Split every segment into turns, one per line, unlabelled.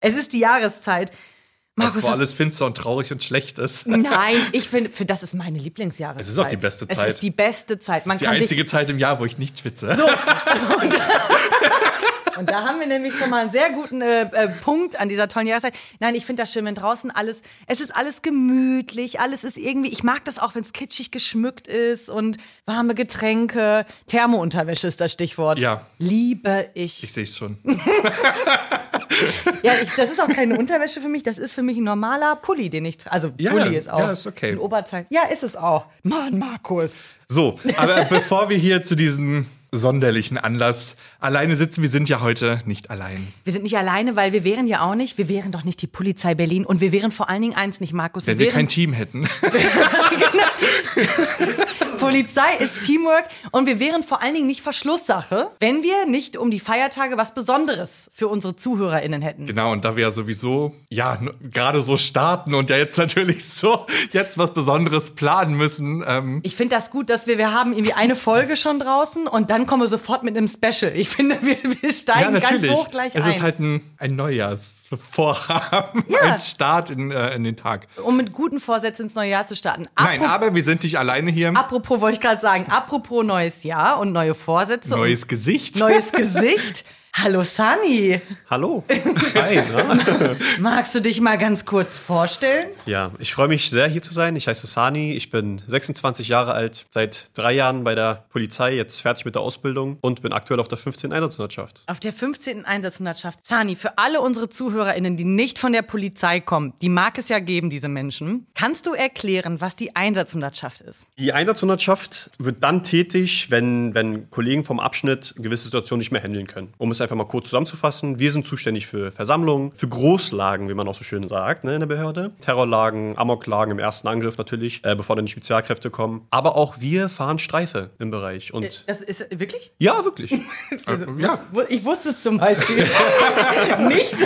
Es ist die Jahreszeit.
Was
Markus,
wo alles finster und traurig und schlecht ist.
Nein, ich finde, für das ist meine Lieblingsjahreszeit.
Es ist auch die beste Zeit.
Es ist die beste Zeit. Man
Das ist die einzige Zeit im Jahr, wo ich nicht schwitze.
Und da haben wir nämlich schon mal einen sehr guten äh, äh, Punkt an dieser tollen Jahreszeit. Nein, ich finde das schön, wenn draußen alles, es ist alles gemütlich, alles ist irgendwie, ich mag das auch, wenn es kitschig geschmückt ist und warme Getränke. Thermounterwäsche ist das Stichwort.
Ja.
Liebe ich.
Ich sehe es schon.
Ja, ich, das ist auch keine Unterwäsche für mich, das ist für mich ein normaler Pulli, den ich trage. Also
Ja,
Pulli ist auch.
ja, ist okay.
Ein Oberteil. Ja, ist es auch. Mann, Markus.
So, aber bevor wir hier zu diesem sonderlichen Anlass alleine sitzen, wir sind ja heute nicht allein.
Wir sind nicht alleine, weil wir wären ja auch nicht, wir wären doch nicht die Polizei Berlin und wir wären vor allen Dingen eins nicht, Markus.
Wenn wir
wären
kein Team hätten.
Polizei ist Teamwork und wir wären vor allen Dingen nicht Verschlusssache, wenn wir nicht um die Feiertage was Besonderes für unsere ZuhörerInnen hätten.
Genau, und da wir ja sowieso, ja, gerade so starten und ja jetzt natürlich so jetzt was Besonderes planen müssen, ähm,
Ich finde das gut, dass wir, wir haben irgendwie eine Folge schon draußen und dann kommen wir sofort mit einem Special. Ich finde, wir, wir
ja,
steigen ganz
natürlich.
hoch gleich
es
ein.
ist halt ein, ein Neujahrsvorhaben,
Ja.
ein Start in, äh, in den Tag.
um mit guten Vorsätzen ins neue Jahr zu starten.
Nein,
Apro-
aber wir sind nicht alleine hier.
Apropos, wollte ich gerade sagen, apropos neues Jahr und neue Vorsätze
Neues Gesicht.
neues Gesicht. Hallo Sunny,
Hallo. Hi. Na?
magst du dich mal ganz kurz vorstellen?
Ja, ich freue mich sehr, hier zu sein. Ich heiße Sani, ich bin 26 Jahre alt, seit drei Jahren bei der Polizei, jetzt fertig mit der Ausbildung und bin aktuell auf der 15. Einsatzhundertschaft.
Auf der 15. Einsatzhundertschaft. Sani, für alle unsere ZuhörerInnen, die nicht von der Polizei kommen, die mag es ja geben, diese Menschen. Kannst du erklären, was die Einsatzhundertschaft ist?
Die Einsatzhundertschaft wird dann tätig, wenn, wenn Kollegen vom Abschnitt gewisse Situationen nicht mehr handeln können. Um es einfach mal kurz zusammenzufassen, wir sind zuständig für Versammlungen, für Großlagen, wie man auch so schön sagt, ne, in der Behörde. Terrorlagen, Amoklagen im ersten Angriff natürlich, äh, bevor dann die Spezialkräfte kommen. Aber auch wir fahren Streife im Bereich. Und
Das ist wirklich?
ja, wirklich.
ja,
Wu- Ich wusste es zum Beispiel nicht.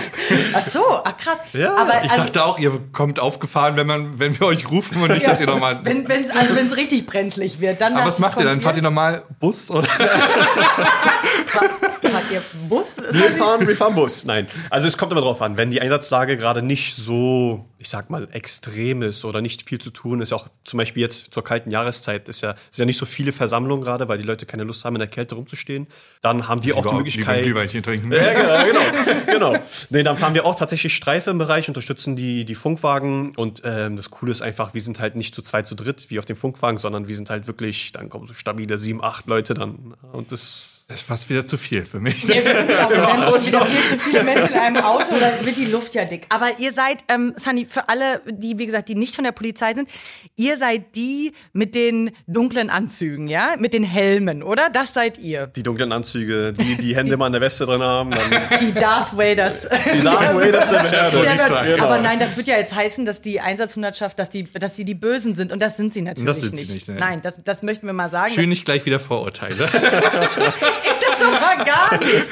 Ach so, ach krass.
Ja,
Aber
ich
also,
dachte auch, ihr kommt aufgefahren, wenn, man, wenn wir euch rufen und nicht, dass ihr nochmal.
wenn es also wenn's richtig brenzlig wird, dann.
Aber was macht ihr dann? Fahrt ihr normal Bus oder?
Fahrt ihr Bus?
Wir fahren, wir fahren Bus. Nein. Also es kommt immer drauf an, wenn die Einsatzlage gerade nicht so, ich sag mal, extrem ist oder nicht viel zu tun ist, auch zum Beispiel jetzt zur kalten Jahreszeit ist ja, ist ja nicht so viele Versammlungen gerade, weil die Leute keine Lust haben, in der Kälte rumzustehen. Dann haben wir auch die Möglichkeit.
Glühweinchen trinken.
Ja, genau, genau, genau. Nee, dann fahren wir auch tatsächlich Streife im Bereich, unterstützen die, die Funkwagen und ähm, das Coole ist einfach, wir sind halt nicht zu zweit, zu dritt wie auf dem Funkwagen, sondern wir sind halt wirklich, dann kommen so stabile sieben, acht Leute dann und das
Das ist fast wieder zu viel für mich.
Ja, wir sind ja auch schon wieder viel zu viele Menschen in einem Auto, dann wird die Luft ja dick. Aber ihr seid, ähm, Sunny, für alle, die, wie gesagt, die nicht von der Polizei sind, ihr seid die mit den dunklen Anzügen, ja? Mit den Helmen, oder? Das seid ihr.
die dunklen Anzüge, die die Hände mal an der Weste drin haben, dann
Die Darth Vaders.
die Darth Vaders der Behörde.
Der
Polizei.
Genau.
Aber nein, das wird ja jetzt heißen, dass die Einsatzhundertschaft, dass die, dass sie die Bösen sind. Und das sind sie natürlich
Das sind sie
nicht.
nicht, ne.
Nein, das, das möchten wir mal sagen.
Schön nicht gleich wieder Vorurteile.
Das ist schon mal gar nicht.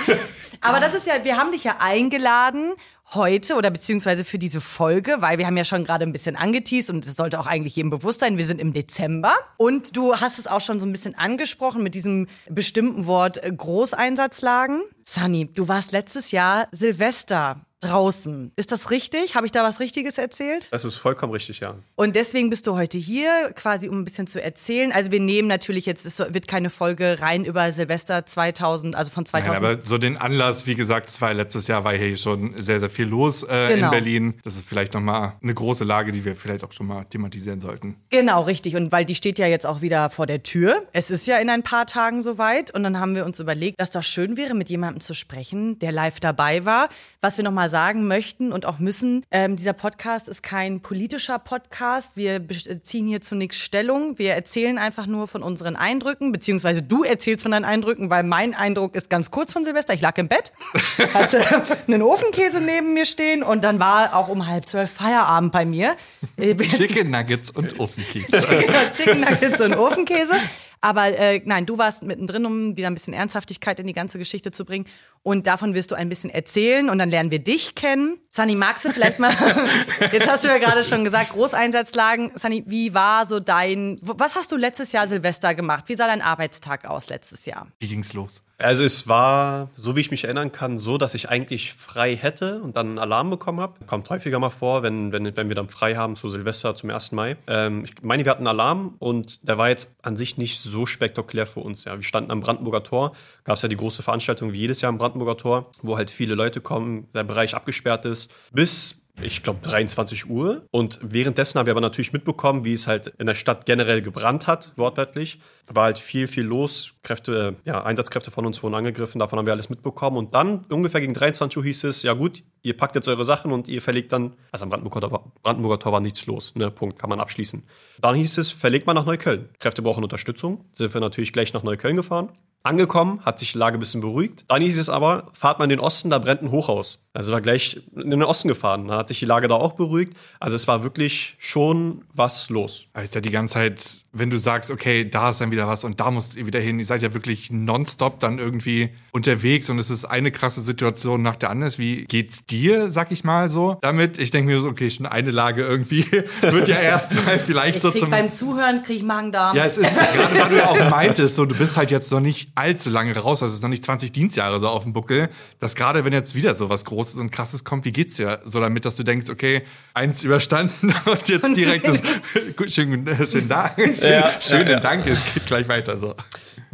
Aber das ist ja, wir haben dich ja eingeladen heute oder beziehungsweise für diese Folge, weil wir haben ja schon gerade ein bisschen angeteased und es sollte auch eigentlich jedem bewusst sein, wir sind im Dezember und du hast es auch schon so ein bisschen angesprochen mit diesem bestimmten Wort äh, Großeinsatzlagen. Sunny, du warst letztes Jahr Silvester draußen. Ist das richtig? Habe ich da was Richtiges erzählt?
Das ist vollkommen richtig, ja.
Und deswegen bist du heute hier, quasi um ein bisschen zu erzählen. Also wir nehmen natürlich jetzt, es wird keine Folge rein über Silvester 2000, also von 2000.
Nein, aber so den Anlass, wie gesagt, es war letztes Jahr war hier schon sehr, sehr viel los äh,
Genau.
in Berlin. Das ist vielleicht nochmal eine große Lage, die wir vielleicht auch schon mal thematisieren sollten.
Genau, richtig. Und weil die steht ja jetzt auch wieder vor der Tür. Es ist ja in ein paar Tagen soweit. Und dann haben wir uns überlegt, dass das schön wäre, mit jemandem zu sprechen, der live dabei war. Was wir nochmal sagen möchten und auch müssen, ähm, dieser Podcast ist kein politischer Podcast. Wir beziehen hier zu nichts Stellung. Wir erzählen einfach nur von unseren Eindrücken, beziehungsweise du erzählst von deinen Eindrücken, weil mein Eindruck ist ganz kurz von Silvester. Ich lag im Bett, hatte einen Ofenkäse neben mir stehen und dann war auch um halb zwölf Feierabend bei mir.
Chicken Nuggets und Ofenkeks.
genau, Chicken Nuggets und Ofenkäse. Aber äh, nein, du warst mittendrin, um wieder ein bisschen Ernsthaftigkeit in die ganze Geschichte zu bringen. Und davon wirst du ein bisschen erzählen und dann lernen wir dich kennen. Sunny, magst du vielleicht mal, jetzt hast du ja gerade schon gesagt, Großeinsatzlagen. Sunny, wie war so dein, was hast du letztes Jahr Silvester gemacht? Wie sah dein Arbeitstag aus letztes Jahr?
Wie ging's los?
Also es war, so wie ich mich erinnern kann, so, dass ich eigentlich frei hätte und dann einen Alarm bekommen habe. Kommt häufiger mal vor, wenn, wenn, wenn wir dann frei haben zu Silvester zum 1. Mai. Ähm, ich meine, wir hatten einen Alarm und der war jetzt an sich nicht so spektakulär für uns. Ja. Wir standen am Brandenburger Tor, gab es ja die große Veranstaltung wie jedes Jahr am Brandenburger Tor, wo halt viele Leute kommen, der Bereich abgesperrt ist. Bis ich glaube, 23 Uhr. Und währenddessen haben wir aber natürlich mitbekommen, wie es halt in der Stadt generell gebrannt hat, wortwörtlich. War halt viel, viel los. Kräfte, ja, Einsatzkräfte von uns wurden angegriffen, davon haben wir alles mitbekommen. Und dann, ungefähr gegen 23 Uhr hieß es, ja gut, ihr packt jetzt eure Sachen und ihr verlegt dann, also am Brandenburger Tor, Brandenburger Tor war nichts los, ne, Punkt, kann man abschließen. Dann hieß es, verlegt man nach Neukölln. Kräfte brauchen Unterstützung. Sind wir natürlich gleich nach Neukölln gefahren. Angekommen, hat sich die Lage ein bisschen beruhigt. Dann hieß es aber, fahrt mal in den Osten, da brennt ein Hochhaus. Also war gleich in den Osten gefahren. Dann hat sich die Lage da auch beruhigt. Also es war wirklich schon was los.
Aber ist ja die ganze Zeit, wenn du sagst, okay, da ist dann wieder was und da musst ihr wieder hin. Ihr seid ja wirklich nonstop dann irgendwie unterwegs und es ist eine krasse Situation nach der anderen. Wie geht's dir, sag ich mal so, damit? Ich denke mir so, okay, schon eine Lage irgendwie wird ja erstmal vielleicht
Ich
so
krieg
zum.
beim Zuhören krieg ich Magen-Darm.
Ja, es ist gerade, weil du ja auch meintest, so du bist halt jetzt noch nicht allzu lange raus, also es ist noch nicht 20 Dienstjahre so auf dem Buckel, dass gerade wenn jetzt wieder so was Großes und Krasses kommt, wie geht's dir so damit, dass du denkst, okay, eins überstanden und jetzt direkt das gut, schönen, schönen Dank, schön,
Ja,
schönen
ja, ja.
Dank, es geht gleich weiter so.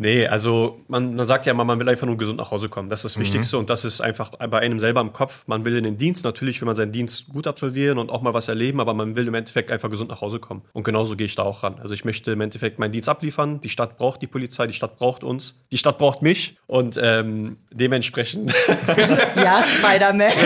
Nee, also man, man sagt ja immer, man will einfach nur gesund nach Hause kommen. Das ist das Wichtigste und das ist einfach bei einem selber im Kopf. Man will in den Dienst, natürlich will man seinen Dienst gut absolvieren und auch mal was erleben, aber man will im Endeffekt einfach gesund nach Hause kommen. Und genauso gehe ich da auch ran. Also ich möchte im Endeffekt meinen Dienst abliefern. Die Stadt braucht die Polizei, die Stadt braucht uns, die Stadt braucht mich und ähm, dementsprechend
Ja, Spider-Man.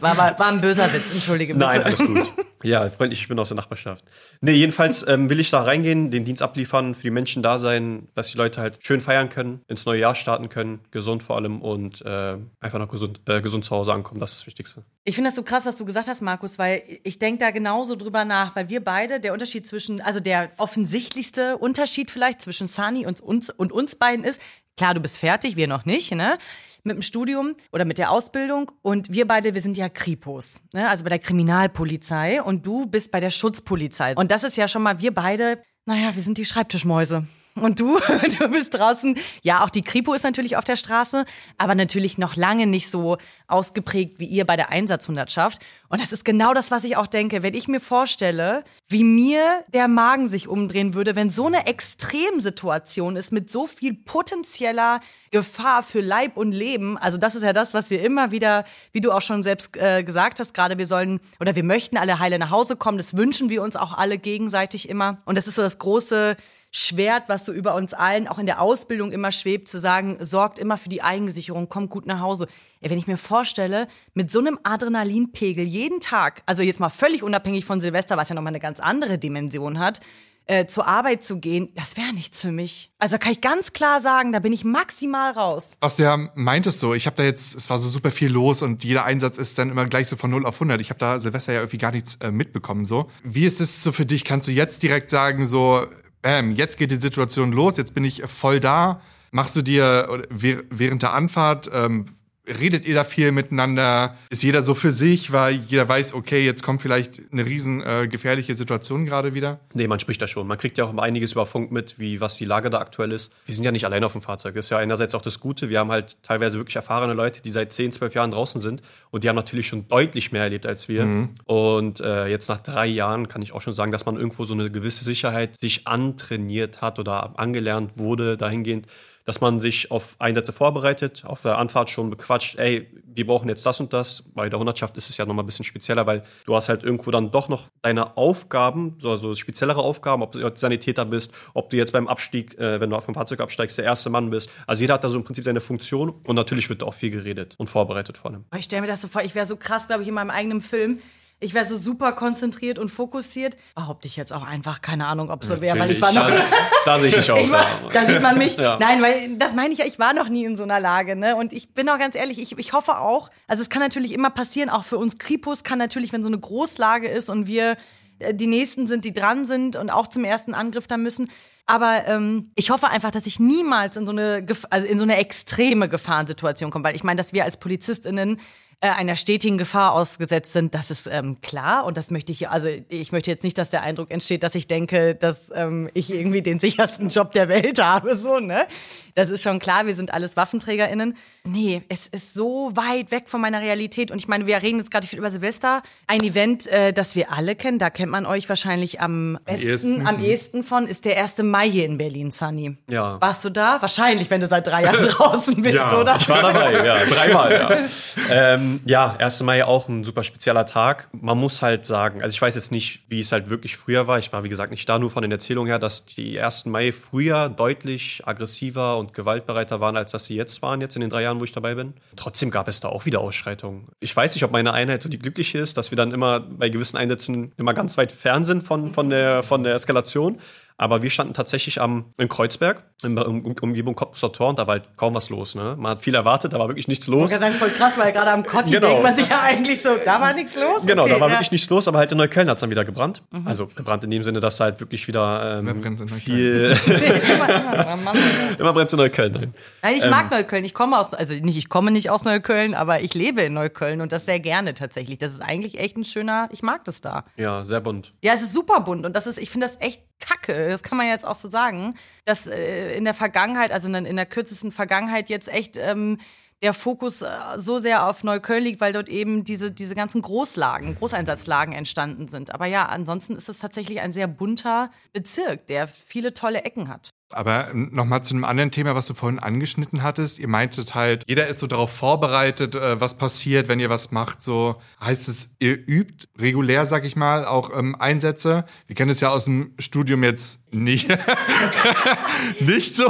War, war, war ein böser Witz, entschuldige bitte.
Nein, alles gut. Ja, freundlich, ich bin aus der Nachbarschaft. Nee, jedenfalls ähm, will ich da reingehen, den Dienst abliefern, für die Menschen da sein, dass die Leute halt schön feiern können, ins neue Jahr starten können, gesund vor allem und äh, einfach noch gesund, äh, gesund zu Hause ankommen, das ist das Wichtigste.
Ich finde das so krass, was du gesagt hast, Markus, weil ich denke da genauso drüber nach, weil wir beide, der Unterschied zwischen, also der offensichtlichste Unterschied vielleicht zwischen Sani und uns, und uns beiden ist, klar, du bist fertig, wir noch nicht, ne? Mit dem Studium oder mit der Ausbildung und wir beide, wir sind ja Kripos, ne? also bei der Kriminalpolizei und du bist bei der Schutzpolizei. Und das ist ja schon mal, wir beide, naja, wir sind die Schreibtischmäuse. Und du, du bist draußen. Ja, auch die Kripo ist natürlich auf der Straße, aber natürlich noch lange nicht so ausgeprägt wie ihr bei der Einsatzhundertschaft. Und das ist genau das, was ich auch denke. Wenn ich mir vorstelle, wie mir der Magen sich umdrehen würde, wenn so eine Extremsituation ist mit so viel potenzieller Gefahr für Leib und Leben. Also das ist ja das, was wir immer wieder, wie du auch schon selbst äh, gesagt hast, gerade wir sollen oder wir möchten alle heile nach Hause kommen. Das wünschen wir uns auch alle gegenseitig immer. Und das ist so das große Schwert, was so über uns allen auch in der Ausbildung immer schwebt, zu sagen, sorgt immer für die Eigensicherung, kommt gut nach Hause. Ey, wenn ich mir vorstelle, mit so einem Adrenalinpegel jeden Tag, also jetzt mal völlig unabhängig von Silvester, was ja nochmal eine ganz andere Dimension hat, äh, zur Arbeit zu gehen, das wäre nichts für mich. Also kann ich ganz klar sagen, da bin ich maximal raus.
Was du ja meintest so, ich habe da jetzt, es war so super viel los und jeder Einsatz ist dann immer gleich so von 0 auf 100. Ich habe da Silvester ja irgendwie gar nichts äh, mitbekommen so. Wie ist es so für dich? Kannst du jetzt direkt sagen so, bam, jetzt geht die Situation los, jetzt bin ich voll da. Machst du dir während der Anfahrt, ähm, redet ihr da viel miteinander? Ist jeder so für sich, weil jeder weiß, okay, jetzt kommt vielleicht eine riesen äh, gefährliche Situation gerade wieder?
Nee, man spricht da schon. Man kriegt ja auch immer einiges über Funk mit, wie was die Lage da aktuell ist. Wir sind ja nicht allein auf dem Fahrzeug. Das ist ja einerseits auch das Gute. Wir haben halt teilweise wirklich erfahrene Leute, die seit 10, 12 Jahren draußen sind. Und die haben natürlich schon deutlich mehr erlebt als wir. Und äh, jetzt nach drei Jahren kann ich auch schon sagen, dass man irgendwo so eine gewisse Sicherheit sich antrainiert hat oder angelernt wurde dahingehend, dass man sich auf Einsätze vorbereitet, auf der Anfahrt schon bequatscht, ey, wir brauchen jetzt das und das. Bei der Hundertschaft ist es ja nochmal ein bisschen spezieller, weil du hast halt irgendwo dann doch noch deine Aufgaben, so also speziellere Aufgaben, ob du jetzt Sanitäter bist, ob du jetzt beim Abstieg, äh, wenn du vom Fahrzeug absteigst, der erste Mann bist. Also jeder hat da so im Prinzip seine Funktion und natürlich wird da auch viel geredet und vorbereitet vor allem.
Ich stelle mir das so vor, ich wäre so krass, glaube ich, in meinem eigenen Film. Ich wäre so super konzentriert und fokussiert. Behaupte ich jetzt auch einfach, keine Ahnung, ob so wäre, weil ich war noch.
da, da sehe ich dich auch.
Ich war, da sieht man mich.
Ja.
Nein, weil das meine ich ja, ich war noch nie in so einer Lage. Ne? Und ich bin auch ganz ehrlich, ich, ich hoffe auch, also es kann natürlich immer passieren, auch für uns Kripos kann natürlich, wenn so eine Großlage ist und wir äh, die Nächsten sind, die dran sind und auch zum ersten Angriff da müssen. Aber ähm, ich hoffe einfach, dass ich niemals in so eine, also in so eine extreme Gefahrensituation komme, weil ich meine, dass wir als PolizistInnen äh, einer stetigen Gefahr ausgesetzt sind, das ist ähm, klar. Und das möchte ich, also ich möchte jetzt nicht, dass der Eindruck entsteht, dass ich denke, dass ähm, ich irgendwie den sichersten Job der Welt habe, so, ne? Das ist schon klar, wir sind alles WaffenträgerInnen. Nee, es ist so weit weg von meiner Realität. Und ich meine, wir reden jetzt gerade viel über Silvester. Ein Event, äh, das wir alle kennen, da kennt man euch wahrscheinlich am besten, am ehesten von, ist der 1. Mai hier in Berlin, Sunny.
Ja.
Warst du da? Wahrscheinlich, wenn du seit drei Jahren draußen bist,
ja,
oder?
Ich war dabei, ja, dreimal, ja. ähm, ja, 1. Mai auch ein super spezieller Tag. Man muss halt sagen, also ich weiß jetzt nicht, wie es halt wirklich früher war. Ich war, wie gesagt, nicht da, nur von den Erzählungen her, dass die 1. Mai früher deutlich aggressiver und gewaltbereiter waren, als dass sie jetzt waren, jetzt in den drei Jahren, wo ich dabei bin. Trotzdem gab es da auch wieder Ausschreitungen. Ich weiß nicht, ob meine Einheit so die glückliche ist, dass wir dann immer bei gewissen Einsätzen immer ganz weit fern sind von, von, der, von der Eskalation. Aber wir standen tatsächlich am, in Kreuzberg, in der um, Umgebung Cottbusser Tor, und da war halt kaum was los. Ne? Man hat viel erwartet, da war wirklich nichts los.
Ich sagen, voll krass, weil gerade am Kotti genau. denkt man sich ja eigentlich so, da war nichts los.
Genau, okay, da war ja. wirklich nichts los, aber halt in Neukölln hat es dann wieder gebrannt. Mhm. Also gebrannt in dem Sinne, dass halt wirklich wieder ähm, viel... immer brennt es in Neukölln. Nein,
nein ich ähm, mag Neukölln. Ich komme aus, also nicht, ich komme nicht aus Neukölln, aber ich lebe in Neukölln und das sehr gerne tatsächlich. Das ist eigentlich echt ein schöner, ich mag das da.
Ja, sehr bunt.
Ja, es ist super bunt und das ist, ich finde das echt kacke, das kann man jetzt auch so sagen, dass äh, in der Vergangenheit, also in, in der kürzesten Vergangenheit jetzt echt ähm, der Fokus äh, so sehr auf Neukölln liegt, weil dort eben diese, diese ganzen Großlagen, Großeinsatzlagen entstanden sind. Aber ja, ansonsten ist es tatsächlich ein sehr bunter Bezirk, der viele tolle Ecken hat.
Aber nochmal zu einem anderen Thema, was du vorhin angeschnitten hattest. Ihr meintet halt, jeder ist so darauf vorbereitet, äh, was passiert, wenn ihr was macht. So heißt es, ihr übt regulär, sag ich mal, auch ähm, Einsätze. Wir kennen es ja aus dem Studium jetzt nicht, nicht so.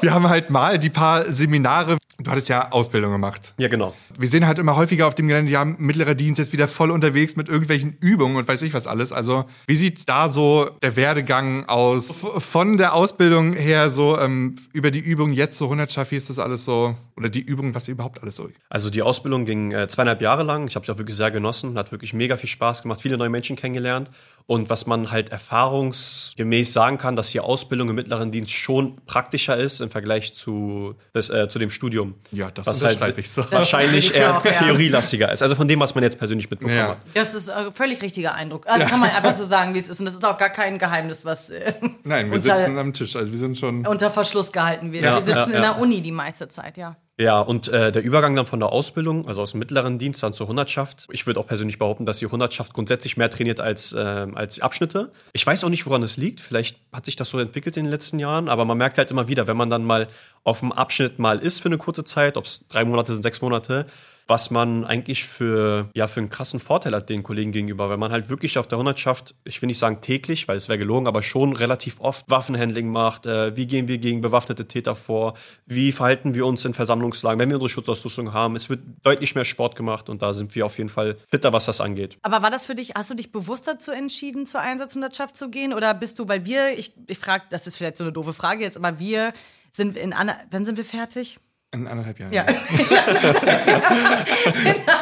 Wir haben halt mal die paar Seminare. Du hattest ja Ausbildung gemacht.
Ja, genau.
Wir sehen halt immer häufiger auf dem Gelände, ja, mittlerer Dienst ist wieder voll unterwegs mit irgendwelchen Übungen und weiß ich was alles. Also, wie sieht da so der Werdegang aus von der Ausbildung Übung her so ähm, über die Übung jetzt so 100 Schaffi ist das alles so oder die Übung, was überhaupt alles so?
Also die Ausbildung ging äh, zweieinhalb Jahre lang. Ich habe sie auch wirklich sehr genossen, hat wirklich mega viel Spaß gemacht, viele neue Menschen kennengelernt und was man halt erfahrungsgemäß sagen kann, dass die Ausbildung im mittleren Dienst schon praktischer ist im Vergleich zu, das, äh, zu dem Studium.
Ja, das
was halt ich so. wahrscheinlich eher auch, ja. theorielastiger ist. Also von dem, was man jetzt persönlich mitbekommen ja. hat.
Das ist ein äh, völlig richtiger Eindruck. Also ja. kann man einfach so sagen, wie es ist. Und das ist auch gar kein Geheimnis, was. Äh,
Nein, wir unter, sitzen am Tisch. Also wir sind schon.
Unter Verschluss gehalten wird. wir sitzen in der Uni die meiste Zeit, ja.
Ja, und äh, der Übergang dann von der Ausbildung, also aus dem mittleren Dienst dann zur Hundertschaft. Ich würde auch persönlich behaupten, dass die Hundertschaft grundsätzlich mehr trainiert als, äh, als Abschnitte. Ich weiß auch nicht, woran es liegt. Vielleicht hat sich das so entwickelt in den letzten Jahren, aber man merkt halt immer wieder, wenn man dann mal auf dem Abschnitt mal ist für eine kurze Zeit, ob es drei Monate sind, sechs Monate, was man eigentlich für, ja, für einen krassen Vorteil hat den Kollegen gegenüber, weil man halt wirklich auf der Hundertschaft, ich will nicht sagen täglich, weil es wäre gelogen, aber schon relativ oft Waffenhandling macht. Äh, wie gehen wir gegen bewaffnete Täter vor? Wie verhalten wir uns in Versammlungslagen, wenn wir unsere Schutzausrüstung haben? Es wird deutlich mehr Sport gemacht und da sind wir auf jeden Fall fitter, was das angeht.
Aber war das für dich, hast du dich bewusst dazu entschieden, zur Einsatzhundertschaft zu gehen? Oder bist du, weil wir, ich, ich frage, das ist vielleicht so eine doofe Frage jetzt, aber wir sind in, wann sind wir fertig?
In anderthalb Jahren.
Ja.
ja.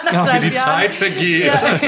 Ach, wie die Jahren. Zeit vergeht. Ja.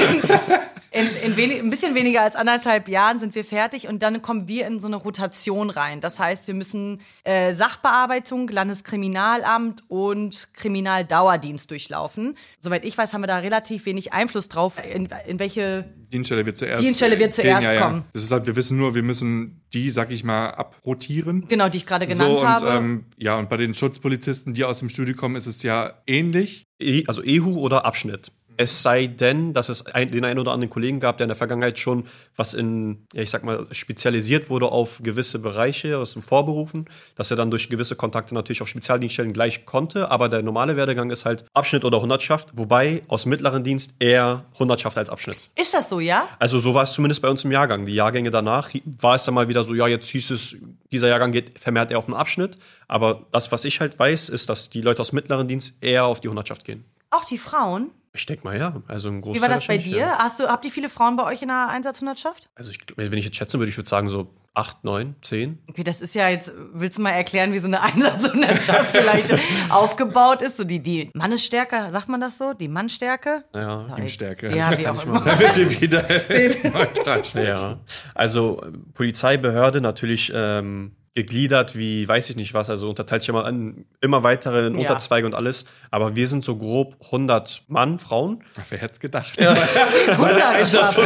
In, in wenig, ein bisschen weniger als anderthalb Jahren sind wir fertig und dann kommen wir in so eine Rotation rein. Das heißt, wir müssen äh, Sachbearbeitung, Landeskriminalamt und Kriminaldauerdienst durchlaufen. Soweit ich weiß, haben wir da relativ wenig Einfluss drauf, in, in welche
Dienststelle wird zuerst,
Dienststelle wird zuerst ja, ja. kommen.
Das ist halt, wir wissen nur, wir müssen die, sag ich mal, abrotieren.
Genau, die ich gerade genannt
so, und,
habe.
Ähm, ja, und bei den Schutzpolizisten, die aus dem Studio kommen, ist es ja ähnlich.
E, also EHU oder Abschnitt. Es sei denn, dass es ein, den einen oder anderen Kollegen gab, der in der Vergangenheit schon was in, ja, ich sag mal, spezialisiert wurde auf gewisse Bereiche aus dem Vorberufen, dass er dann durch gewisse Kontakte natürlich auf Spezialdienststellen gleich konnte. Aber der normale Werdegang ist halt Abschnitt oder Hundertschaft, wobei aus mittleren Dienst eher Hundertschaft als Abschnitt.
Ist das so, ja?
Also so war es zumindest bei uns im Jahrgang. Die Jahrgänge danach war es dann mal wieder so, ja, jetzt hieß es, dieser Jahrgang geht vermehrt eher auf den Abschnitt. Aber das, was ich halt weiß, ist, dass die Leute aus mittleren Dienst eher auf die Hundertschaft gehen.
Auch die Frauen?
Ich denke mal, ja. Also im
Wie war das bei dir?
Ja.
Hast du, habt ihr viele Frauen bei euch in der Einsatzhundertschaft?
Also ich, wenn ich jetzt schätzen würde, ich würde sagen so acht, neun, zehn.
Okay, das ist ja jetzt, willst du mal erklären, wie so eine Einsatzhundertschaft vielleicht aufgebaut ist? So die, die Mannesstärke, sagt man das so? Die Mannstärke?
Ja.
Teamstärke.
Ja, wie auch immer.
Da wird wir wieder
Ja. Also Polizeibehörde natürlich ähm, gegliedert wie weiß ich nicht was, also unterteilt sich immer an immer weitere in
Ja.
Unterzweige und alles. Aber wir sind so grob 100 Mann, Frauen.
Wer hätte es gedacht?
Hundertschaft.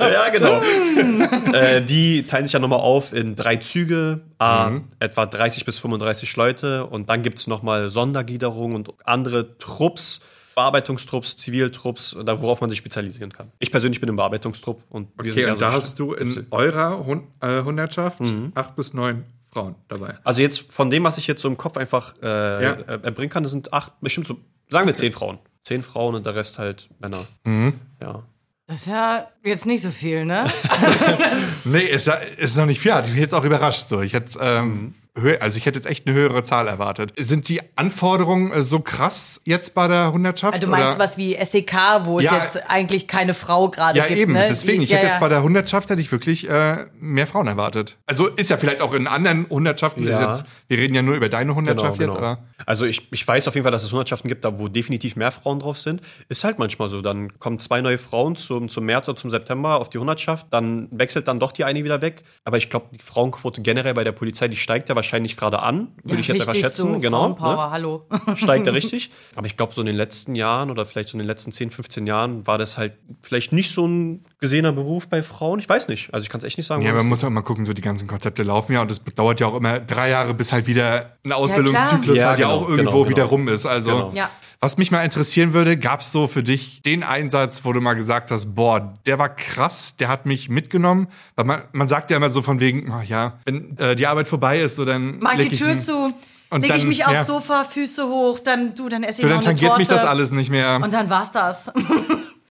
ja, genau. äh, die teilen sich ja nochmal auf in drei Züge, a, etwa 30 bis 35 Leute. Und dann gibt es nochmal Sondergliederungen und andere Trupps, Bearbeitungstrupps, Ziviltrupps, da worauf man sich spezialisieren kann. Ich persönlich bin im Bearbeitungstrupp und wir
Okay, und da hast du in eurer Hun äh, Hundertschaft acht bis neun Frauen dabei.
Also jetzt von dem, was ich jetzt so im Kopf einfach äh,
Ja.
äh, erbringen kann, das sind acht, bestimmt so, sagen wir zehn Frauen. Zehn Frauen und der Rest halt Männer. Ja.
Das ist ja jetzt nicht so viel, ne?
Nee, ist, ja- ist noch nicht viel. Hat mich jetzt auch überrascht. So. Ich hätte, ähm, also ich hätte jetzt echt eine höhere Zahl erwartet. Sind die Anforderungen äh, so krass jetzt bei der Hundertschaft?
Du meinst
oder?
was wie SEK, wo
Ja.
es jetzt eigentlich keine Frau gerade
Ja,
gibt,
eben.
ne?
Deswegen, ich
ja,
hätte
ja.
jetzt bei der Hundertschaft hätte ich wirklich äh, mehr Frauen erwartet. Also ist ja vielleicht auch in anderen Hundertschaften. Jetzt, wir reden ja nur über deine Hundertschaft jetzt, aber.
Also ich, ich weiß auf jeden Fall, dass es Hundertschaften gibt, da wo definitiv mehr Frauen drauf sind. Ist halt manchmal so. Dann kommen zwei neue Frauen zum, zum März oder zum September auf die Hundertschaft, dann wechselt dann doch die eine wieder weg. Aber ich glaube, die Frauenquote generell bei der Polizei, die steigt ja wahrscheinlich gerade an, würde ich jetzt einfach schätzen.
so,
genau.
Frauenpower,
ne?
hallo.
steigt er richtig. Aber ich glaube, so in den letzten Jahren oder vielleicht so in den letzten 10, 15 Jahren war das halt vielleicht nicht so ein gesehener Beruf bei Frauen. Ich weiß nicht. Also ich kann es echt nicht sagen.
Ja, man muss auch mal gucken, so die ganzen Konzepte laufen ja und es dauert ja auch immer drei Jahre, bis halt wieder ein Ausbildungszyklus
Ja,
halt ja
genau,
auch irgendwo
genau,
wieder
genau.
rum ist. Also,
Genau.
Ja.
was mich mal interessieren würde, gab es so für dich den Einsatz, wo du mal gesagt hast, boah, der war krass, der hat mich mitgenommen? Weil man, man sagt ja immer so von wegen, ach ja, wenn äh, die Arbeit vorbei ist, so dann
Mach die Tür zu,
Und
leg ich mich aufs
ja.
Sofa, Füße hoch, dann du, dann esse ich
So,
noch
dann
eine
tangiert
Torte.
mich das alles nicht mehr.
Und dann war's das.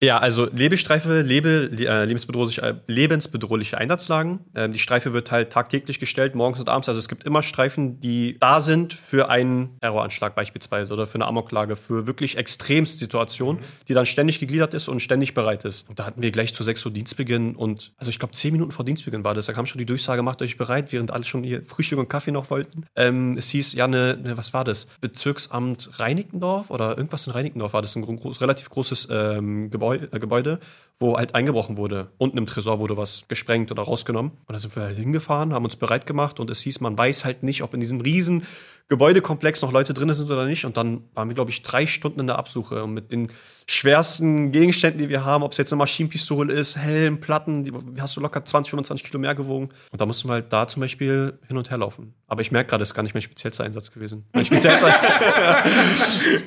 Ja, also Lebensstreife, Lebe, äh, lebensbedrohliche, äh, lebensbedrohliche Einsatzlagen. Ähm, die Streife wird halt tagtäglich gestellt, morgens und abends. Also es gibt immer Streifen, die da sind für einen Terroranschlag beispielsweise oder für eine Amoklage, für wirklich Extremsituationen, die dann ständig gegliedert ist und ständig bereit ist. Und da hatten wir gleich zu 6 Uhr Dienstbeginn und, also ich glaube, 10 Minuten vor Dienstbeginn war das. Da kam schon die Durchsage, macht euch bereit, während alle schon ihr Frühstück und Kaffee noch wollten. Ähm, es hieß, ja, ne, ne, was war das? Bezirksamt Reinickendorf oder irgendwas in Reinickendorf war das ein gro groß, relativ großes ähm, Gebäude, äh, Gebäude, wo halt eingebrochen wurde. Unten im Tresor wurde was gesprengt oder rausgenommen. Und da sind wir halt hingefahren, haben uns bereit gemacht und es hieß, man weiß halt nicht, ob in diesem riesen Gebäudekomplex noch Leute drin sind oder nicht. Und dann waren wir, glaube ich, drei Stunden in der Absuche und mit den schwersten Gegenständen, die wir haben, ob es jetzt eine Maschinenpistole ist, Helm, Platten, die hast du locker 20, 25 Kilo mehr gewogen. Und da mussten wir halt da zum Beispiel hin und her laufen. Aber ich merke gerade, es ist gar nicht mein speziellster Einsatz gewesen. Mein speziellster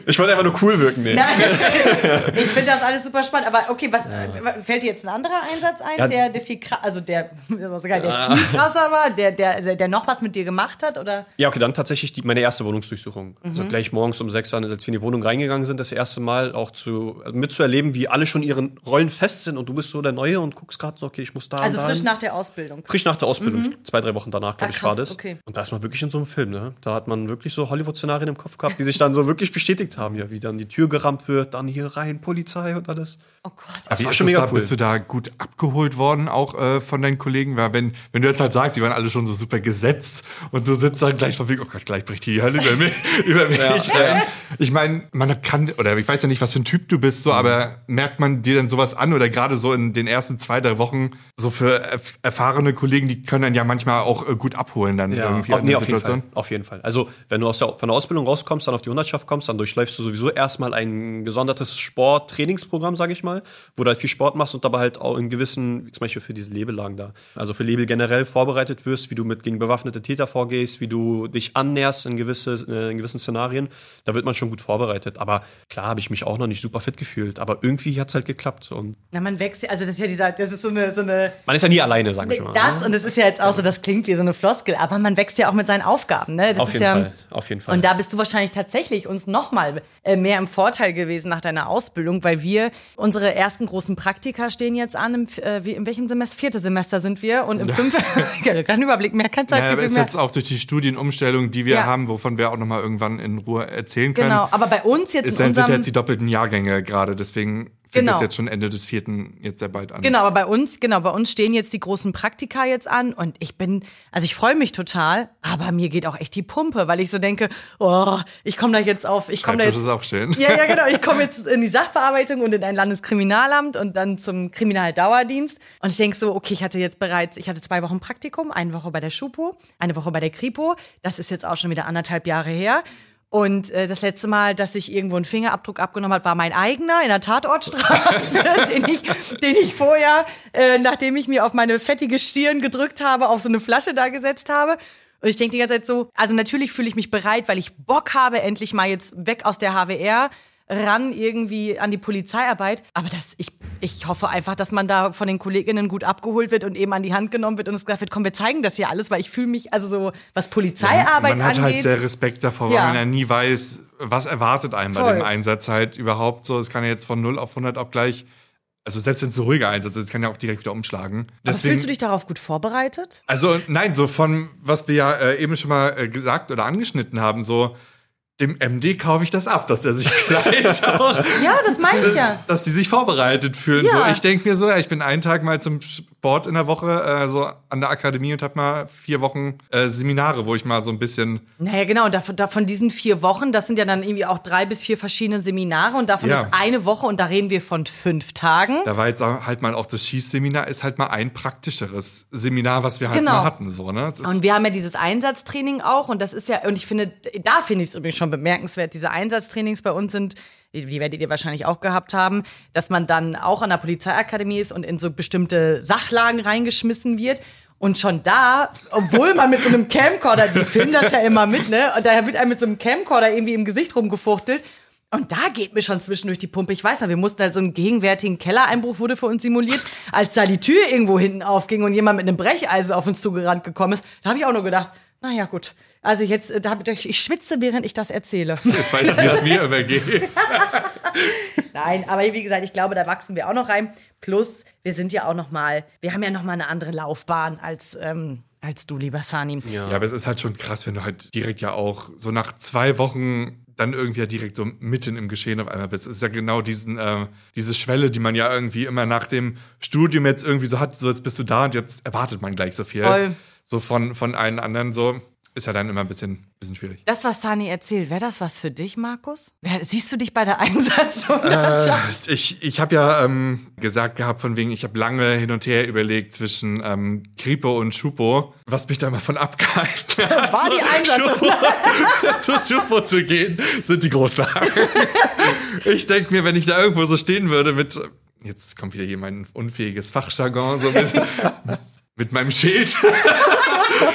ich wollte einfach nur cool wirken. Nee.
ich finde das alles super spannend. Aber okay, was äh, fällt dir jetzt ein anderer Einsatz ein,
Ja.
der, der viel krasser, also der, was der viel krasser war, der, der, der noch was mit dir gemacht hat? Oder?
Ja, okay, dann tatsächlich die, meine erste Wohnungsdurchsuchung. Also gleich morgens um sechs, als wir in die Wohnung reingegangen sind, das erste Mal auch zu mitzuerleben, wie alle schon ihren Rollen fest sind und du bist so der Neue und guckst gerade so, okay, ich muss da
Also frisch nach der Ausbildung.
Frisch nach der Ausbildung, zwei, drei Wochen danach, glaube
Ah,
ich, war das.
okay.
Und da ist man wirklich in so einem Film, ne? Da hat man wirklich so Hollywood-Szenarien im Kopf gehabt, die sich dann so wirklich bestätigt haben, ja, wie dann die Tür gerammt wird, dann hier rein, Polizei und alles.
Oh Gott.
Das war schon mega
da,
cool.
Bist du da gut abgeholt worden, auch äh, von deinen Kollegen? Weil wenn, wenn du jetzt halt sagst, die waren alle schon so super gesetzt und du sitzt dann gleich von wegen, oh Gott, gleich bricht die Hölle über mich, über mich rein. Ich meine, man kann, oder ich weiß ja nicht, was für ein Typ du bist, so, aber merkt man dir dann sowas an oder gerade so in den ersten zwei, drei Wochen, so für erf- erfahrene Kollegen, die können dann ja manchmal auch äh, gut abholen dann irgendwie
auf, nee, auf jeden
Situation.
Fall. Auf jeden Fall. Also, wenn du aus der, von der Ausbildung rauskommst, dann auf die Hundertschaft kommst, dann durchläufst du sowieso erstmal ein gesondertes Sport-Trainingsprogramm, sage ich mal, wo du halt viel Sport machst und dabei halt auch in gewissen, zum Beispiel für diese Labelagen da, also für Label generell vorbereitet wirst, wie du mit gegen bewaffnete Täter vorgehst, wie du dich annäherst in, gewisse, äh, in gewissen Szenarien. Da wird man schon gut vorbereitet. Aber klar habe ich mich auch noch nicht super fit gefühlt, aber irgendwie hat es halt geklappt. Und
Na, man wächst ja, also das ist ja dieser, das ist so eine, so eine
man ist ja nie alleine, sagen wir mal.
das
ne?
und das ist ja jetzt auch so, das klingt wie so eine Floskel, aber man wächst ja auch mit seinen Aufgaben, ne? Das
Auf
ist
jeden
ja,
Fall. Auf jeden Fall.
Und da bist du wahrscheinlich tatsächlich uns noch mal äh, mehr im Vorteil gewesen nach deiner Ausbildung, weil wir unsere ersten großen Praktika stehen jetzt an. Im, äh, wie, in welchem Semester? Vierte Semester sind wir und im fünften, ich habe keinen Überblick mehr, kein
Ja, aber
Zeitgefühl
ist
mehr.
jetzt auch durch die Studienumstellung, die wir
Ja.
haben, haben, wovon wir auch noch mal irgendwann in Ruhe erzählen können.
Genau, aber bei uns jetzt
ist,
in
sind jetzt die doppelten Jahrgänge gerade, deswegen fängt
Genau.
das jetzt schon Ende des vierten jetzt sehr bald an.
Genau, aber bei uns, genau, bei uns stehen jetzt die großen Praktika jetzt an und ich bin, also ich freue mich total, aber mir geht auch echt die Pumpe, weil ich so denke, oh, ich komme da jetzt auf, ich komme da jetzt
ist auch schön.
Ja, ja, genau. Ich komme jetzt in die Sachbearbeitung und in ein Landeskriminalamt und dann zum Kriminaldauerdienst. Und ich denke so, okay, ich hatte jetzt bereits, ich hatte zwei Wochen Praktikum, eine Woche bei der Schupo, eine Woche bei der Kripo. Das ist jetzt auch schon wieder anderthalb Jahre her. Und äh, das letzte Mal, dass ich irgendwo einen Fingerabdruck abgenommen habe, war mein eigener in der Tatortstraße, den, ich, den ich vorher, äh, nachdem ich mir auf meine fettige Stirn gedrückt habe, auf so eine Flasche da gesetzt habe. Und ich denke die ganze Zeit so, also natürlich fühle ich mich bereit, weil ich Bock habe, endlich mal jetzt weg aus der HWR ran irgendwie an die Polizeiarbeit. Aber das, ich, ich hoffe einfach, dass man da von den Kolleginnen gut abgeholt wird und eben an die Hand genommen wird und es gesagt wird, komm, wir zeigen das hier alles, weil ich fühle mich, also so, was Polizeiarbeit
man hat
angeht.
halt sehr Respekt davor,
Ja.
weil man ja nie weiß, was erwartet einem bei
Voll.
dem Einsatz halt überhaupt so. Es kann ja jetzt von 0 auf 100 auch gleich, also selbst wenn es ein ruhiger Einsatz ist, kann ja auch direkt wieder umschlagen.
aber fühlst du dich darauf gut vorbereitet?
Also nein, so von was wir ja äh, eben schon mal äh, gesagt oder angeschnitten haben, so dem MD kaufe ich das ab, dass er sich vielleicht auch,
Ja, das meine ich ja.
dass die sich vorbereitet fühlen.
Ja.
So, ich denke mir so, ja, ich bin einen Tag mal zum Sport in der Woche äh, so an der Akademie und habe mal vier Wochen äh, Seminare, wo ich mal so ein bisschen
Naja, genau. Und davon, davon diesen vier Wochen, das sind ja dann irgendwie auch drei bis vier verschiedene Seminare und davon
Ja.
ist eine Woche und da reden wir von fünf Tagen.
Da war jetzt halt mal auch das Schießseminar, ist halt mal ein praktischeres Seminar, was wir halt
Genau.
mal hatten. So, ne?
Und wir haben ja dieses Einsatztraining auch und das ist ja, und ich finde, da finde ich es übrigens schon bemerkenswert, diese Einsatztrainings bei uns sind, die werdet ihr wahrscheinlich auch gehabt haben, dass man dann auch an der Polizeiakademie ist und in so bestimmte Sachlagen reingeschmissen wird. Und schon da, obwohl man mit so einem Camcorder, die filmen das ja immer mit, ne? Und da wird einem mit so einem Camcorder irgendwie im Gesicht rumgefuchtelt. Und da geht mir schon zwischendurch die Pumpe. Ich weiß noch, wir mussten halt so einen gegenwärtigen Kellereinbruch wurde für uns simuliert. Als da die Tür irgendwo hinten aufging und jemand mit einem Brecheisen auf uns zugerannt gekommen ist, da habe ich auch nur gedacht, naja, gut. Also jetzt, äh, ich, ich schwitze, während ich das erzähle.
jetzt weiß ich, wie es mir übergeht.
Nein, aber wie gesagt, ich glaube, da wachsen wir auch noch rein. Plus, wir sind ja auch noch mal, wir haben ja noch mal eine andere Laufbahn als, ähm, als du, lieber Sani.
Ja, aber es ist halt schon krass, wenn du halt direkt ja auch so nach zwei Wochen dann irgendwie ja direkt so mitten im Geschehen auf einmal bist. Es ist ja genau diesen, äh, diese Schwelle, die man ja irgendwie immer nach dem Studium jetzt irgendwie so hat, so jetzt bist du da und jetzt erwartet man gleich so viel.
Voll.
So von, von allen anderen so. Ist ja dann immer ein bisschen, bisschen schwierig.
Das, was Sani erzählt, wäre das was für dich, Markus? Siehst du dich bei der Einsatzunterschaft?
Ich, ich habe ja ähm, gesagt gehabt, von wegen, ich habe lange hin und her überlegt zwischen ähm, Kripo und Schupo, was mich da mal von abgehalten hat.
War die Einsatzunterschrift?
zur Schupo zu gehen, sind die Großlagen. ich denke mir, wenn ich da irgendwo so stehen würde mit, jetzt kommt wieder hier mein unfähiges Fachjargon, so mit, mit meinem Schild.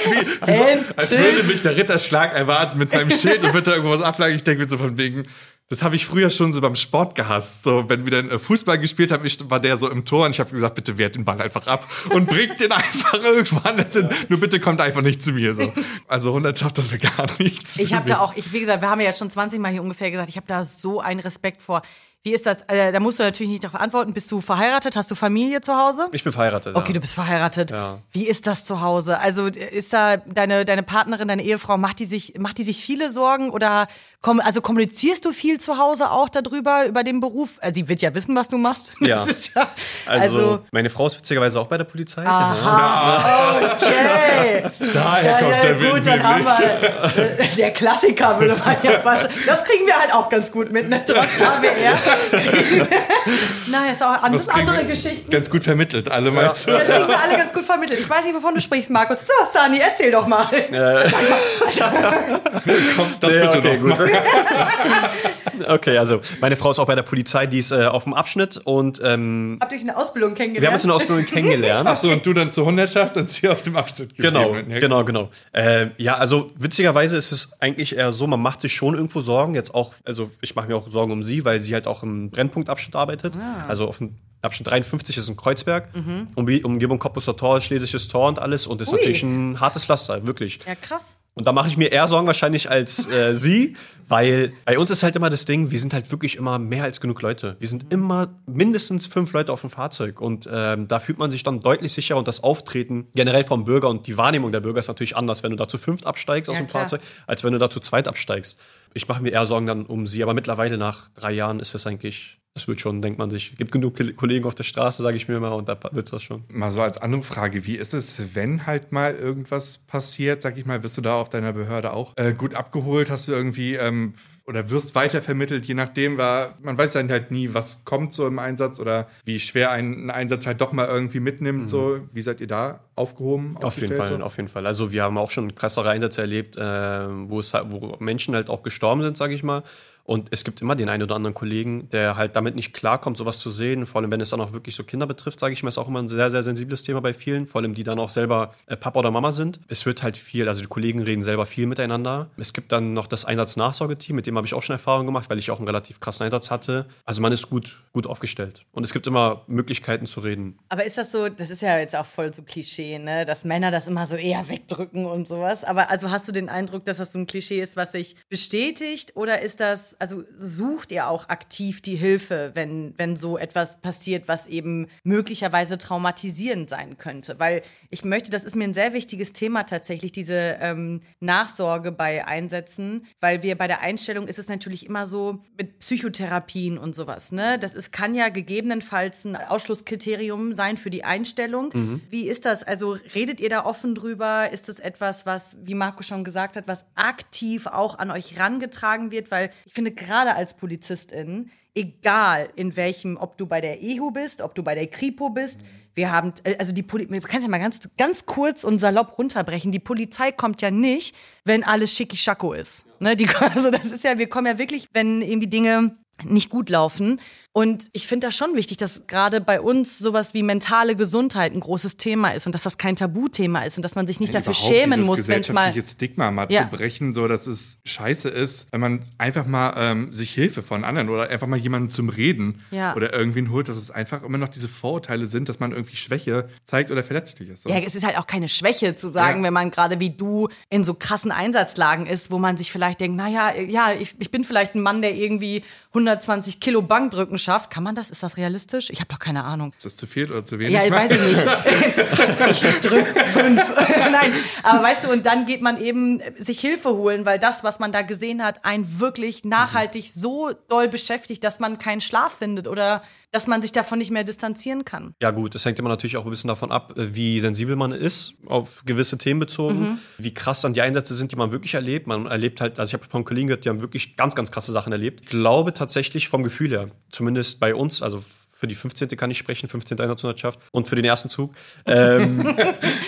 Wie, wie so,
Ein
als
Schild.
würde mich der Ritterschlag erwarten mit meinem Schild und wird da irgendwo was ablagen. Ich denke mir so von wegen, das habe ich früher schon so beim Sport gehasst. So, wenn wir dann äh, Fußball gespielt haben, ich, war der so im Tor und ich habe gesagt, bitte wehrt den Ball einfach ab und bringt den einfach irgendwo anders hin. Nur bitte kommt einfach nicht zu mir. So. Also 100 schafft das mir gar nichts.
Ich habe da auch, ich, wie gesagt, wir haben ja schon 20 Mal hier ungefähr gesagt, ich habe da so einen Respekt vor. Wie ist das? Äh, da musst du natürlich nicht darauf antworten. Bist du verheiratet? Hast du Familie zu Hause?
Ich bin verheiratet.
Okay,
ja.
du bist verheiratet.
Ja.
Wie ist das zu Hause? Also ist da deine deine Partnerin, deine Ehefrau, macht die sich macht die sich viele Sorgen oder komm, also kommunizierst du viel zu Hause auch darüber über den Beruf? Also, sie wird ja wissen, was du machst.
Ja.
Ja
Also, meine Frau ist witzigerweise auch bei der Polizei.
okay.
Daher kommt der Wind
gut, dann haben wir äh, der Klassiker, würde man ja schon- Das kriegen wir halt auch ganz gut mit, ne? Trotz HWR. Naja, ist auch
Das
an,
kriegen
andere Geschichten.
Ganz gut vermittelt, alle mal zu.
Das kriegen wir alle ganz gut vermittelt. Ich weiß nicht, wovon du sprichst, Markus. So, Sani, erzähl doch mal.
Kommt das
Nee,
bitte
okay,
noch mal.
Okay, also meine Frau ist auch bei der Polizei, die ist äh, auf dem Abschnitt und ähm,
Habt ihr euch eine Ausbildung kennengelernt?
wir haben uns in der Ausbildung kennengelernt.
Achso, und du dann zur Hundertschaft und sie auf dem Abschnitt
Genau,
geblieben. Ja,
genau, genau. Äh, ja, also witzigerweise ist es eigentlich eher so, man macht sich schon irgendwo Sorgen. Jetzt auch, also ich mache mir auch Sorgen um sie, weil sie halt auch im Brennpunktabschnitt arbeitet. Also auf dem Abschnitt 53 ist in Kreuzberg. Um, Umgebung Cottbusser Tor, Schlesisches Tor und alles. Und das ist
Ui.
natürlich ein hartes Pflaster, wirklich.
Ja, krass.
Und da mache ich mir eher Sorgen wahrscheinlich als äh, sie, weil bei uns ist halt immer das Ding, wir sind halt wirklich immer mehr als genug Leute. Wir sind immer mindestens fünf Leute auf dem Fahrzeug und ähm, da fühlt man sich dann deutlich sicherer und das Auftreten generell vom Bürger und die Wahrnehmung der Bürger ist natürlich anders, wenn du da zu fünft absteigst aus
Ja,
dem
klar.
Fahrzeug, als wenn du da zu zweit absteigst. Ich mache mir eher Sorgen dann um sie, aber mittlerweile nach drei Jahren ist das eigentlich, das wird schon, denkt man sich. Gibt genug Ko- Kollegen auf der Straße, sage ich mir immer, und da wird das schon.
Mal so als andere Frage, wie ist es, wenn halt mal irgendwas passiert, sag ich mal, wirst du da auf deiner Behörde auch äh, gut abgeholt? Hast du irgendwie ähm, oder wirst weitervermittelt, je nachdem, weil man weiß ja halt nie, was kommt so im Einsatz oder wie schwer ein, ein Einsatz halt doch mal irgendwie mitnimmt. So, wie seid ihr da aufgehoben?
Mhm. Auf jeden Fall,
so?
auf jeden Fall. Also wir haben auch schon krassere Einsätze erlebt, äh, wo es halt, wo Menschen halt auch gestorben sind, sage ich mal. Und es gibt immer den einen oder anderen Kollegen, der halt damit nicht klarkommt, sowas zu sehen. Vor allem, wenn es dann auch wirklich so Kinder betrifft, sage ich mal, ist auch immer ein sehr, sehr sensibles Thema bei vielen. Vor allem, die dann auch selber äh, Papa oder Mama sind. Es wird halt viel, also die Kollegen reden selber viel miteinander. Es gibt dann noch das Einsatznachsorgeteam, mit dem habe ich auch schon Erfahrung gemacht, weil ich auch einen relativ krassen Einsatz hatte. Also man ist gut, gut aufgestellt. Und es gibt immer Möglichkeiten zu reden.
Aber ist das so, das ist ja jetzt auch voll so Klischee, ne? Dass Männer das immer so eher wegdrücken und sowas. Aber also hast du den Eindruck, dass das so ein Klischee ist, was sich bestätigt? Oder ist das, also sucht ihr auch aktiv die Hilfe, wenn, wenn so etwas passiert, was eben möglicherweise traumatisierend sein könnte? Weil ich möchte, das ist mir ein sehr wichtiges Thema tatsächlich, diese ähm, Nachsorge bei Einsätzen, weil wir bei der Einstellung ist es natürlich immer so mit Psychotherapien und sowas, ne? Das ist, kann ja gegebenenfalls ein Ausschlusskriterium sein für die Einstellung. Wie ist das? Also redet ihr da offen drüber? Ist das etwas, was, wie Marco schon gesagt hat, was aktiv auch an euch rangetragen wird? Weil ich finde, gerade als Polizistin, egal in welchem, ob du bei der EHU bist, ob du bei der Kripo bist, wir haben, also die Polizei, man kann es ja mal ganz, ganz kurz und salopp runterbrechen. Die Polizei kommt ja nicht, wenn alles schicki-schacko ist. Ne, die, also das ist ja, wir kommen ja wirklich, wenn irgendwie Dinge nicht gut laufen. Und ich finde das schon wichtig, dass gerade bei uns sowas wie mentale Gesundheit ein großes Thema ist und dass das kein Tabuthema ist und dass man sich nicht dafür
Überhaupt
schämen muss, wenn es mal.
Stigma mal
Ja.
zu brechen, so dass es scheiße ist, wenn man einfach mal ähm, sich Hilfe von anderen oder einfach mal jemanden zum Reden
Ja.
oder irgendwen holt, dass es einfach immer noch diese Vorurteile sind, dass man irgendwie Schwäche zeigt oder verletzlich ist. So.
Ja, es ist halt auch keine Schwäche zu sagen,
Ja.
wenn man gerade wie du in so krassen Einsatzlagen ist, wo man sich vielleicht denkt, naja, ja, ich, ich bin vielleicht ein Mann, der irgendwie 120 Kilo Bankdrücken schafft. Kann man das? Ist das realistisch? Ich habe doch keine Ahnung.
Ist das zu viel oder zu wenig?
Ja, weiß ich nicht. ich drück fünf. Nein, aber weißt du, und dann geht man eben sich Hilfe holen, weil das, was man da gesehen hat, einen wirklich nachhaltig so doll beschäftigt, dass man keinen Schlaf findet oder dass man sich davon nicht mehr distanzieren kann.
Ja, gut, das hängt immer natürlich auch ein bisschen davon ab, äh, wie sensibel man ist, auf gewisse Themen bezogen, wie krass dann die Einsätze sind, die man wirklich erlebt. Man erlebt halt, also ich habe von Kollegen gehört, die haben wirklich ganz, ganz krasse Sachen erlebt. Ich glaube tatsächlich vom Gefühl her, zumindest bei uns, also für die 15. kann ich sprechen, 15. Einsatzhundertschaft und für den ersten Zug, ähm,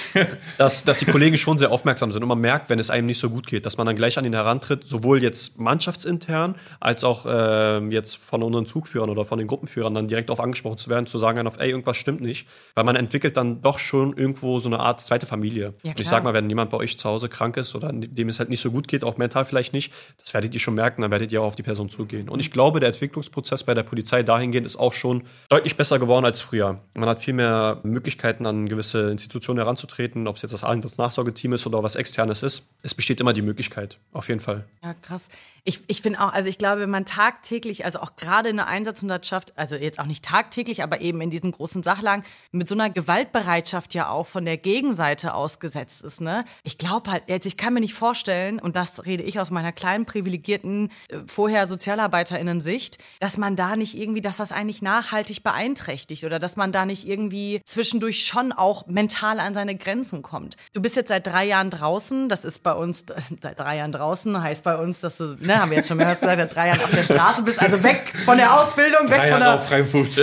dass, dass die Kollegen schon sehr aufmerksam sind und man merkt, wenn es einem nicht so gut geht, dass man dann gleich an ihn herantritt, sowohl jetzt mannschaftsintern als auch ähm, jetzt von unseren Zugführern oder von den Gruppenführern dann direkt auf angesprochen zu werden, zu sagen einfach, ey, irgendwas stimmt nicht, weil man entwickelt dann doch schon irgendwo so eine Art zweite Familie.
Ja,
und ich sag mal, wenn jemand bei euch zu Hause krank ist oder dem es halt nicht so gut geht, auch mental vielleicht nicht, das werdet ihr schon merken, dann werdet ihr auch auf die Person zugehen. Und ich glaube, der Entwicklungsprozess bei der Polizei dahingehend ist auch schon deutlich besser geworden als früher. Man hat viel mehr Möglichkeiten, an gewisse Institutionen heranzutreten, ob es jetzt das Nachsorgeteam ist oder was externes ist. Es besteht immer die Möglichkeit, auf jeden Fall.
Ja, krass. Ich, ich bin auch, also ich glaube, wenn man tagtäglich, also auch gerade in der Einsatzhundertschaft, also jetzt auch nicht tagtäglich, aber eben in diesen großen Sachlagen, mit so einer Gewaltbereitschaft ja auch von der Gegenseite ausgesetzt ist, ne? Ich glaube halt, jetzt, ich kann mir nicht vorstellen, und das rede ich aus meiner kleinen, privilegierten, äh, vorher SozialarbeiterInnen-Sicht, dass man da nicht irgendwie, dass das eigentlich nachhaltig beeinträchtigt oder dass man da nicht irgendwie zwischendurch schon auch mental an seine Grenzen kommt. Du bist jetzt seit drei Jahren draußen, das ist bei uns, seit drei Jahren draußen, heißt bei uns, dass du, ne, haben wir jetzt schon mehrmals gesagt, seit drei Jahren auf der Straße bist, also weg von der Ausbildung, weg
Drei
von
Jahre
der,
auf freiem Fuß.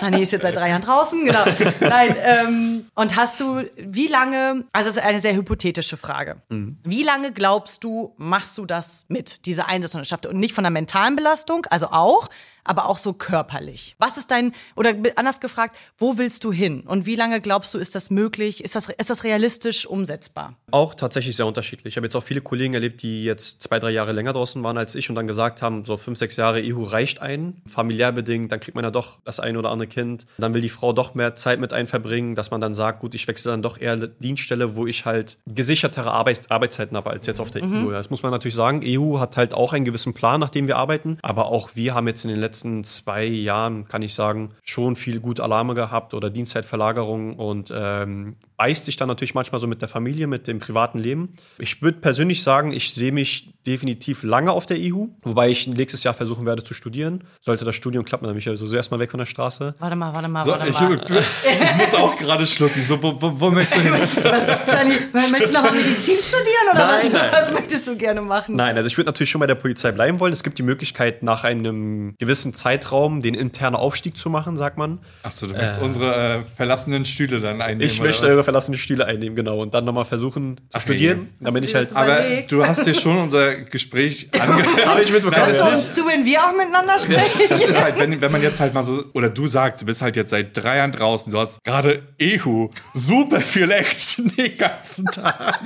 Sunny ist jetzt seit drei Jahren draußen, genau. Nein, ähm, und hast du, wie lange, also das ist eine sehr hypothetische Frage. Wie lange glaubst du, machst du das mit, diese Einsatzhundertschaft? Und nicht von der mentalen Belastung, also auch, aber auch so körperlich. Was ist dein, oder anders gefragt, wo willst du hin? Und wie lange glaubst du, ist das möglich? Ist das, ist das realistisch umsetzbar?
Auch tatsächlich sehr unterschiedlich. Ich habe jetzt auch viele Kollegen erlebt, die jetzt zwei, drei Jahre länger draußen waren als ich und dann gesagt haben, so fünf, sechs Jahre EU reicht ein, familiär bedingt, dann kriegt man ja doch das ein oder andere Kind. Dann will die Frau doch mehr Zeit mit einem verbringen, dass man dann sagt, gut, ich wechsle dann doch eher eine Dienststelle, wo ich halt gesichertere Arbeits Arbeitszeiten habe als jetzt auf der EU. Das muss man natürlich sagen. EU hat halt auch einen gewissen Plan, nach dem wir arbeiten. Aber auch wir haben jetzt in den letzten zwei Jahren, kann ich sagen, schon viel gut Alarme gehabt oder Dienstzeitverlagerung und ähm, beißt sich dann natürlich manchmal so mit der Familie, mit dem privaten Leben. Ich würde persönlich sagen, ich sehe mich definitiv lange auf der EU, wobei ich nächstes Jahr versuchen werde zu studieren. Sollte das Studium klappen, dann bin ich ja sowieso erstmal weg von der Straße.
Warte mal, warte mal,
So,
warte
ich,
mal.
ich muss auch gerade schlucken. So, wo, wo, wo möchtest du hin?
Was, Sani, möchtest du noch mal Medizin studieren oder
Nein,
was?
nein.
was möchtest du gerne machen?
Nein, also ich würde natürlich schon bei der Polizei bleiben wollen. Es gibt die Möglichkeit, nach einem gewissen Zeitraum den internen Aufstieg zu machen, sagt man.
Achso, du möchtest unsere äh, verlassenen Stühle dann einnehmen.
Ich
oder
möchte
was?
eure verlassene Stühle einnehmen, genau. Und dann nochmal versuchen zu
Ach,
studieren. Damit
Hast
ich halt.
Aber du hast dir schon unser Gespräch angehört.
Habe ich mitbekommen.
Hörst du
ja.
uns zu, wenn wir auch miteinander sprechen?
Das ist halt, wenn, wenn man jetzt halt mal so, oder du sagst, du bist halt jetzt seit drei Jahren draußen, du hast gerade Ehu, super viel Action den ganzen Tag.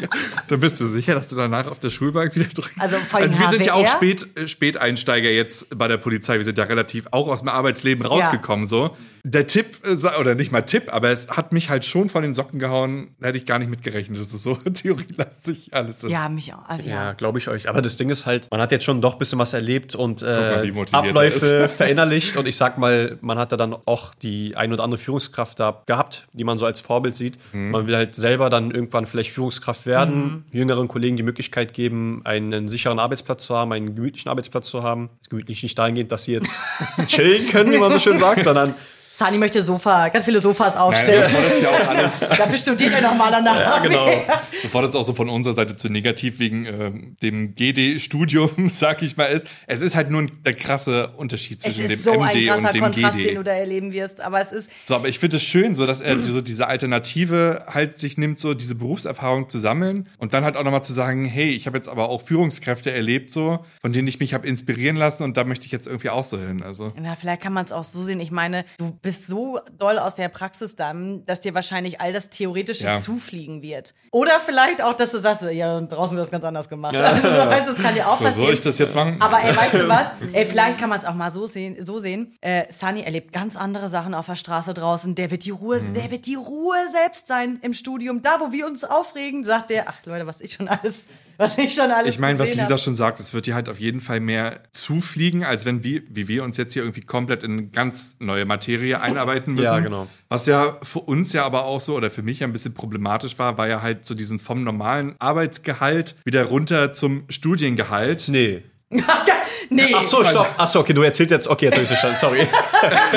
Dann bist du sicher, dass du danach auf der Schulbank wieder drückst.
Also vor allem
wir sind ja auch? Spät, äh, Späteinsteiger jetzt bei der Polizei. Wir sind ja relativ auch aus dem Arbeitsleben rausgekommen, so. Der Tipp, äh, oder nicht mal Tipp, aber es hat mich halt schon von den Socken gehauen, da hätte ich gar nicht mitgerechnet. Das ist so theorielastig alles. Das
Ja, mich auch. Also,
Ja,
ja.
glaube ich euch. Aber das Ding ist halt, man hat jetzt schon doch ein bisschen was erlebt und
mal,
äh,
er
Abläufe verinnerlicht. Und ich sag mal, man hat da dann auch die ein oder andere Führungskraft da gehabt, die man so als Vorbild sieht.
Mhm.
Man will halt selber dann irgendwann vielleicht Führungskraft werden, jüngeren Kollegen die Möglichkeit geben, einen sicheren Arbeitsplatz zu haben, einen gemütlichen Arbeitsplatz zu haben. Ist gemütlich nicht dahingehend, dass sie jetzt chillen können, wie man so schön sagt, sondern
Sani möchte Sofa, ganz viele Sofas aufstellen.
bevor das ja auch alles,
Dafür studiert er nochmal danach. Ja,
genau.
bevor das auch so von unserer Seite zu negativ wegen ähm, dem GD-Studium, sag ich mal, ist. Es ist halt nur ein, der krasse Unterschied zwischen dem
so
MD und dem
Kontrast,
GD.
den du da erleben wirst. Aber es ist,
So, aber ich finde es schön, so dass er so diese Alternative halt sich nimmt, so diese Berufserfahrung zu sammeln und dann halt auch nochmal zu sagen, hey, ich habe jetzt aber auch Führungskräfte erlebt, so, von denen ich mich habe inspirieren lassen und da möchte ich jetzt irgendwie auch so hin. Also.
na, vielleicht kann man es auch so sehen. Ich meine, du bist so doll aus der Praxis dann, dass dir wahrscheinlich all das Theoretische
Ja.
zufliegen wird. Oder vielleicht auch, dass du sagst, ja, draußen wird das ganz anders gemacht. Also, so, weißt, das kann dir auch
So,
passieren.
soll ich das jetzt machen?
Aber ey, weißt du was? Ey, vielleicht kann man es auch mal so sehen. So sehen. Äh, Sunny erlebt ganz andere Sachen auf der Straße draußen. Der wird die Ruhe,
Mhm.
der wird die Ruhe selbst sein im Studium. Da, wo wir uns aufregen, sagt der, ach Leute, was ich schon alles, was ich schon alles.
Ich meine, was Lisa
hab.
schon sagt, es wird dir halt auf jeden Fall mehr zufliegen, als wenn wir, wie wir uns jetzt hier irgendwie komplett in ganz neue Materie einarbeiten müssen.
Ja, genau.
Was ja für uns ja aber auch so oder für mich ja ein bisschen problematisch war, war ja halt so diesen vom normalen Arbeitsgehalt wieder runter zum Studiengehalt.
nee.
nee.
Ach so, stopp. Ach so, okay, du erzählst jetzt. Okay, jetzt habe ich verstanden. Sorry.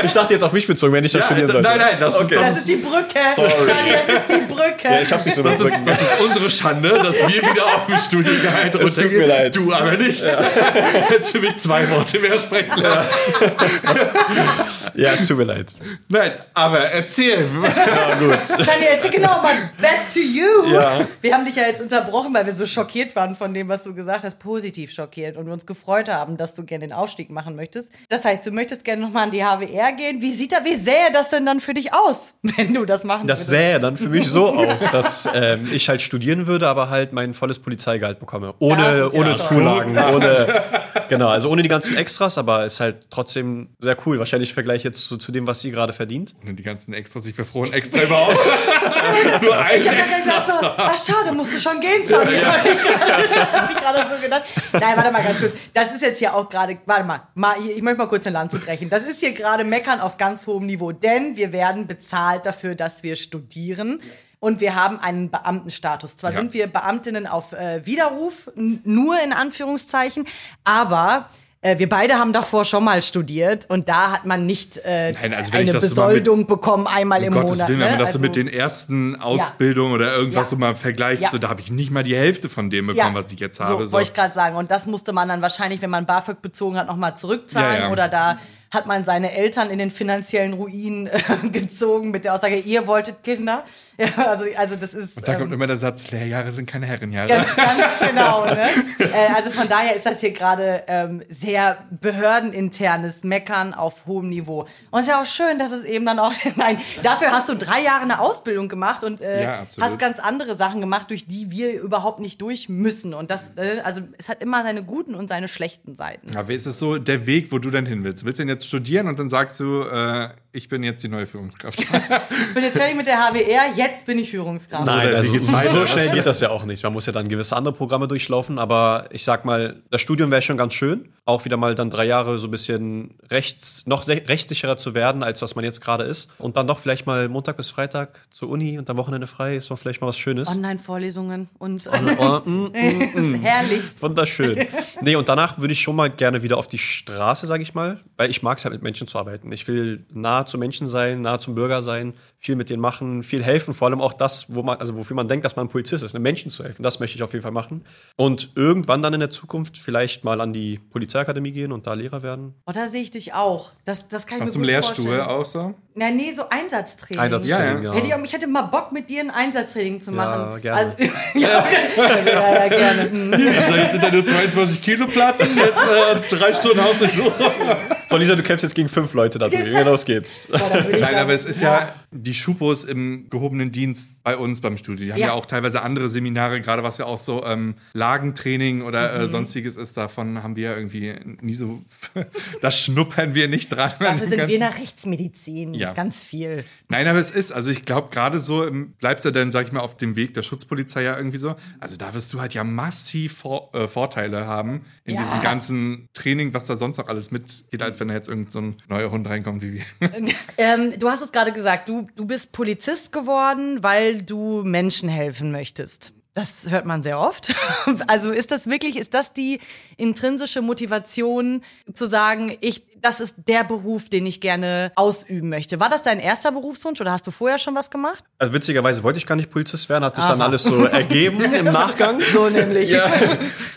Ich dachte jetzt auf mich bezogen, wenn ich das
Ja,
studieren sollte.
nein, nein, das ist-
okay.
Das ist die Brücke.
Sorry.
Das ist die Brücke.
Ja, ich hab's nicht so
Das ist, das ist unsere Schande, dass wir wieder auf dem Studiengehalt
Es tut
runtergehen.
mir leid.
Du aber nicht. Hättest du mich zwei Worte mehr sprechen lassen.
Ja, es tut mir leid.
Nein, aber erzähl.
Sunny, erzähl genau mal, back to you.
Ja.
Wir haben dich ja jetzt unterbrochen, weil wir so schockiert waren von dem, was du gesagt hast, positiv schockiert und wir uns gefreut haben, dass du gerne den Aufstieg machen möchtest. Das heißt, du möchtest gerne nochmal an die HWR gehen. Wie sieht da, wie sähe das denn dann für dich aus, wenn du das machen
Das
würdest?
sähe dann für mich so aus, dass ähm, ich halt studieren würde, aber halt mein volles Polizeigehalt bekomme. Ohne,
ja
ohne
toll.
Zulagen, ohne. Genau, also ohne die ganzen Extras, aber ist halt trotzdem sehr cool. Wahrscheinlich im Vergleich jetzt zu, zu dem, was sie gerade verdient.
Und die ganzen Extras, ich verfroren extra überhaupt. Nur ein
Ich habe ja
extra.
gesagt, so, ach schade, musst du schon gehen, Sunny. Hab ich gerade- hab ich gerade so gedacht. Nein, warte mal ganz kurz. Das ist jetzt hier auch gerade, warte mal, mal, ich möchte mal kurz eine Lanze brechen. Das ist hier gerade Meckern auf ganz hohem Niveau, denn wir werden bezahlt dafür, dass wir studieren. Und wir haben einen Beamtenstatus. Zwar
Ja.
sind wir Beamtinnen auf äh, Widerruf, nur in Anführungszeichen, aber äh, wir beide haben davor schon mal studiert und da hat man nicht äh,
Nein, also
eine
das so mit-
Besoldung bekommen einmal
Um
im
Gottes
Monat.
Willen, wenn
ne?
man das so
Also-
mit den ersten Ausbildungen oder irgendwas
Ja.
so mal vergleicht,
Ja.
so, da habe ich nicht mal die Hälfte von dem bekommen, was ich jetzt habe.
So,
So,
wollte ich gerade sagen. Und das musste man dann wahrscheinlich, wenn man BAföG bezogen hat, nochmal zurückzahlen
Ja, ja.
oder da hat man seine Eltern in den finanziellen Ruin äh, gezogen mit der Aussage, ihr wolltet Kinder. Ja, also, also das ist.
Und da kommt
ähm,
immer der Satz, Lehrjahre sind keine Herrenjahre.
Ganz, ganz genau. Ne? Äh, also von daher ist das hier gerade ähm, sehr behördeninternes Meckern auf hohem Niveau. Und es ist ja auch schön, dass es eben dann auch, nein, dafür hast du drei Jahre eine Ausbildung gemacht und äh,
Ja,
hast ganz andere Sachen gemacht, durch die wir überhaupt nicht durch müssen. Und das, äh, also es hat immer seine guten und seine schlechten Seiten.
Aber ist es so der Weg, wo du dann hin willst? Willst du denn jetzt studieren und dann sagst du, äh, ich bin jetzt die neue Führungskraft?
Ich bin jetzt fertig mit der HWR, jetzt bin ich Führungskraft.
Nein, also so schnell geht das ja auch nicht. Man muss ja dann gewisse andere Programme durchlaufen, aber ich sag mal, das Studium wäre schon ganz schön. Auch wieder mal dann drei Jahre so ein bisschen rechts, noch rechtssicherer zu werden, als was man jetzt gerade ist. Und dann doch vielleicht mal Montag bis Freitag zur Uni und am Wochenende frei, ist doch vielleicht mal was Schönes.
Online-Vorlesungen und
Oh, mm,
das ist herrlichst.
Wunderschön. Nee, und danach würde ich schon mal gerne wieder auf die Straße, sage ich mal, weil ich mag es halt mit Menschen zu arbeiten. Ich will nah zu Menschen sein, nah zum Bürger sein, viel mit denen machen, viel helfen, vor allem auch das, wo man, also wofür man denkt, dass man ein Polizist ist, einem Menschen zu helfen. Das möchte ich auf jeden Fall machen. Und irgendwann dann in der Zukunft vielleicht mal an die Polizeiakademie gehen und da Lehrer werden.
Oh, da sehe ich dich auch. Das, das kann ich
Aus
mir gut
Lehrstuhl
vorstellen.
auch so?
Na, nee, so Einsatztraining.
Einsatztraining,
Ja,
ja.
Hätte ich, auch, ich hätte mal Bock, mit dir ein Einsatztraining zu machen.
gerne.
Also, ja, ja, ja, gerne. Hm.
Also jetzt sind da nur 22 Kilo Platten, jetzt äh, drei Stunden Haus so.
Lisa, du kämpfst jetzt gegen fünf Leute da drüben. Genau, los geht's.
Ich
Nein, aber es ist ja die Schupos im gehobenen Dienst bei uns beim Studio. Die haben ja,
Ja.
auch teilweise andere Seminare, gerade was ja auch so ähm, Lagentraining oder
Mhm.
äh, sonstiges ist. Davon haben wir ja irgendwie nie so. das schnuppern wir nicht dran. an
Dafür sind wir nach Rechtsmedizin.
Ja.
Ganz viel.
Nein, aber es ist, also ich glaube, gerade so ähm, bleibt er dann, sag ich mal, auf dem Weg der Schutzpolizei ja irgendwie so. Also da wirst du halt ja massiv vor, äh, Vorteile haben in
Ja.
diesem ganzen Training, was da sonst noch alles mitgeht, als wenn da jetzt irgendein so ein neuer Hund reinkommt wie wir.
Ähm, du hast es gerade gesagt, du, du bist Polizist geworden, weil du Menschen helfen möchtest. Das hört man sehr oft. Also ist das wirklich, ist das die intrinsische Motivation zu sagen, ich, das ist der Beruf, den ich gerne ausüben möchte? War das dein erster Berufswunsch oder hast du vorher schon was gemacht?
Also witzigerweise wollte ich gar nicht Polizist werden, hat sich dann alles so ergeben im Nachgang.
So nämlich.
Ja.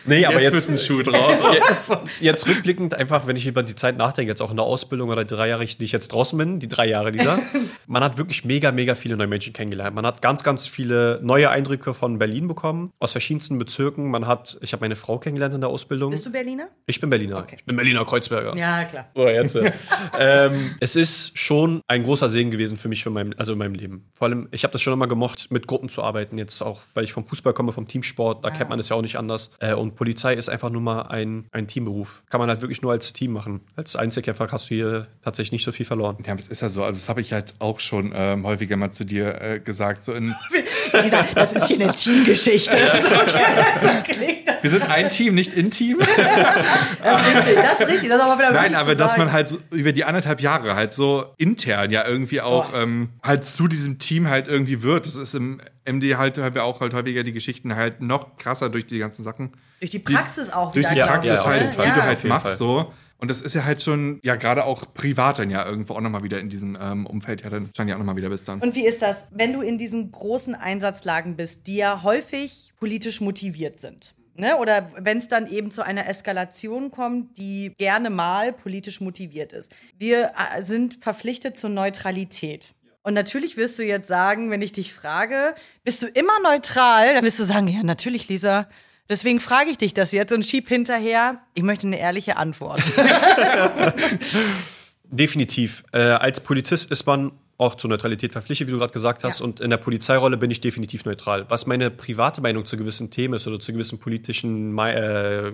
Nee, aber
jetzt,
jetzt,
wird ein Schuh drauf.
jetzt, jetzt rückblickend einfach, wenn ich über die Zeit nachdenke, jetzt auch in der Ausbildung oder die drei Jahre, die ich jetzt draußen bin, die drei Jahre dieser, man hat wirklich mega, mega viele neue Menschen kennengelernt. Man hat ganz, ganz viele neue Eindrücke von Berlin bekommen, aus verschiedensten Bezirken. Man hat, ich habe meine Frau kennengelernt in der Ausbildung.
Bist du Berliner?
Ich bin Berliner. Ich bin Berliner Kreuzberger.
Ja, klar.
So, jetzt. äh, ähm, es ist schon ein großer Segen gewesen für mich, für mein, also in meinem Leben. Vor allem, ich habe das schon immer gemocht, mit Gruppen zu arbeiten. Jetzt auch, weil ich vom Fußball komme, vom Teamsport, da kennt man es ja auch nicht anders. Äh, und Polizei ist einfach nur mal ein, ein Teamberuf. Kann man halt wirklich nur als Team machen. Als Einzelkämpfer hast du hier tatsächlich nicht so viel verloren.
Ja, das ist ja so. Also, das habe ich jetzt auch schon ähm, häufiger mal zu dir äh, gesagt. So in,
Lisa, das ist hier eine Teamgeschichte. So, so klingt das.
wir sind ein Team, nicht in Team.
Das ist richtig, das ist richtig. Das ist aber wieder
Nein, aber dass man halt so über die anderthalb Jahre halt so intern ja irgendwie auch ähm, halt zu diesem Team halt irgendwie wird. Das ist im MD halt, haben wir auch halt häufiger die Geschichten halt noch krasser durch die ganzen Sachen.
Durch die Praxis auch
Durch die
Ja,
Praxis
ja,
halt,
jeden Fall.
die du
Ja.
halt machst
Fall.
so. Und das ist ja halt schon, ja, gerade auch privat dann ja irgendwo auch nochmal wieder in diesem ähm, Umfeld ja dann schon ja auch nochmal wieder bist dann.
Und wie ist das, wenn du in diesen großen Einsatzlagen bist, die ja häufig politisch motiviert sind? Ne? Oder wenn es dann eben zu einer Eskalation kommt, die gerne mal politisch motiviert ist. Wir äh, sind verpflichtet zur Neutralität. Und natürlich wirst du jetzt sagen, wenn ich dich frage, bist du immer neutral? Dann wirst du sagen, ja, natürlich, Lisa. Deswegen frage ich dich das jetzt und schieb hinterher, ich möchte eine ehrliche Antwort.
Definitiv. Äh, als Polizist ist man auch zur Neutralität verpflichtet, wie du gerade gesagt hast.
Ja.
Und in der Polizeirolle bin ich definitiv neutral. Was meine private Meinung zu gewissen Themen ist oder zu gewissen politischen äh,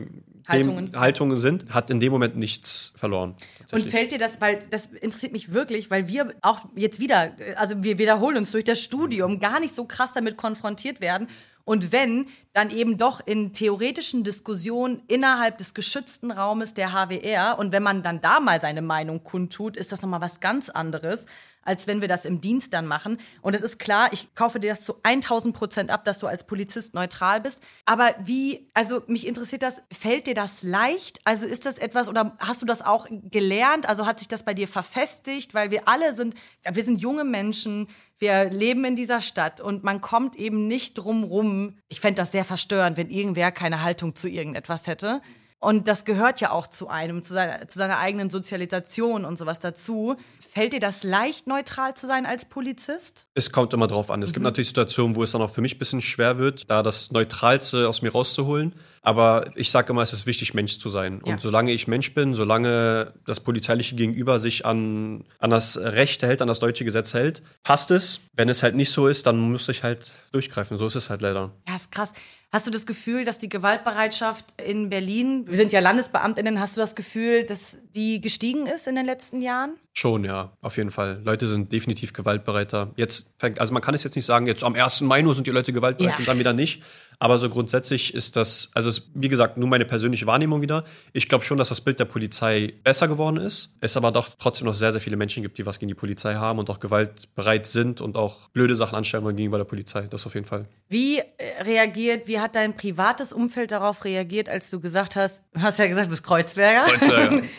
Haltungen.
Themen, Haltungen sind, hat in dem Moment nichts verloren.
Und fällt dir das, weil das interessiert mich wirklich, weil wir auch jetzt wieder, also wir wiederholen uns durch das Studium gar nicht so krass damit konfrontiert werden. Und wenn, dann eben doch in theoretischen Diskussionen innerhalb des geschützten Raumes der HWR. Und wenn man dann da mal seine Meinung kundtut, ist das nochmal was ganz anderes, als wenn wir das im Dienst dann machen. Und es ist klar, ich kaufe dir das zu 1000 Prozent ab, dass du als Polizist neutral bist. Aber wie, also mich interessiert das, fällt dir das leicht? Also ist das etwas oder hast du das auch gelernt? Also hat sich das bei dir verfestigt? Weil wir alle sind, wir sind junge Menschen, wir leben in dieser Stadt und man kommt eben nicht drum rum. Ich fände das sehr verstörend, wenn irgendwer keine Haltung zu irgendetwas hätte. Und das gehört ja auch zu einem, zu seiner, zu seiner eigenen Sozialisation und sowas dazu. Fällt dir das leicht, neutral zu sein als Polizist?
Es kommt immer drauf an. Es gibt natürlich Situationen, wo es dann auch für mich ein bisschen schwer wird, da das Neutralste aus mir rauszuholen. Aber ich sage immer, es ist wichtig, Mensch zu sein.
Ja.
Und solange ich Mensch bin, solange das polizeiliche Gegenüber sich an, an das Recht hält, an das deutsche Gesetz hält, passt es. Wenn es halt nicht so ist, dann muss ich halt durchgreifen. So ist es halt leider.
Ja, ist krass. Hast du das Gefühl, dass die Gewaltbereitschaft in Berlin, wir sind ja Landesbeamtinnen, hast du das Gefühl, dass die gestiegen ist in den letzten Jahren?
Schon, ja, auf jeden Fall. Leute sind definitiv gewaltbereiter. Jetzt, fängt- also man kann es jetzt nicht sagen, jetzt am 1. Mai nur sind die Leute gewaltbereit
Ja.
und dann wieder nicht. Aber so grundsätzlich ist das, also es wie gesagt, nur meine persönliche Wahrnehmung wieder. Ich glaube schon, dass das Bild der Polizei besser geworden ist. Es aber doch trotzdem noch sehr, sehr viele Menschen gibt, die was gegen die Polizei haben und auch gewaltbereit sind und auch blöde Sachen anstellen wollen gegenüber der Polizei. Das auf jeden Fall.
Wie äh, reagiert, wie hat dein privates Umfeld darauf reagiert, als du gesagt hast, du hast ja gesagt, du bist Kreuzberger.
Kreuzberger.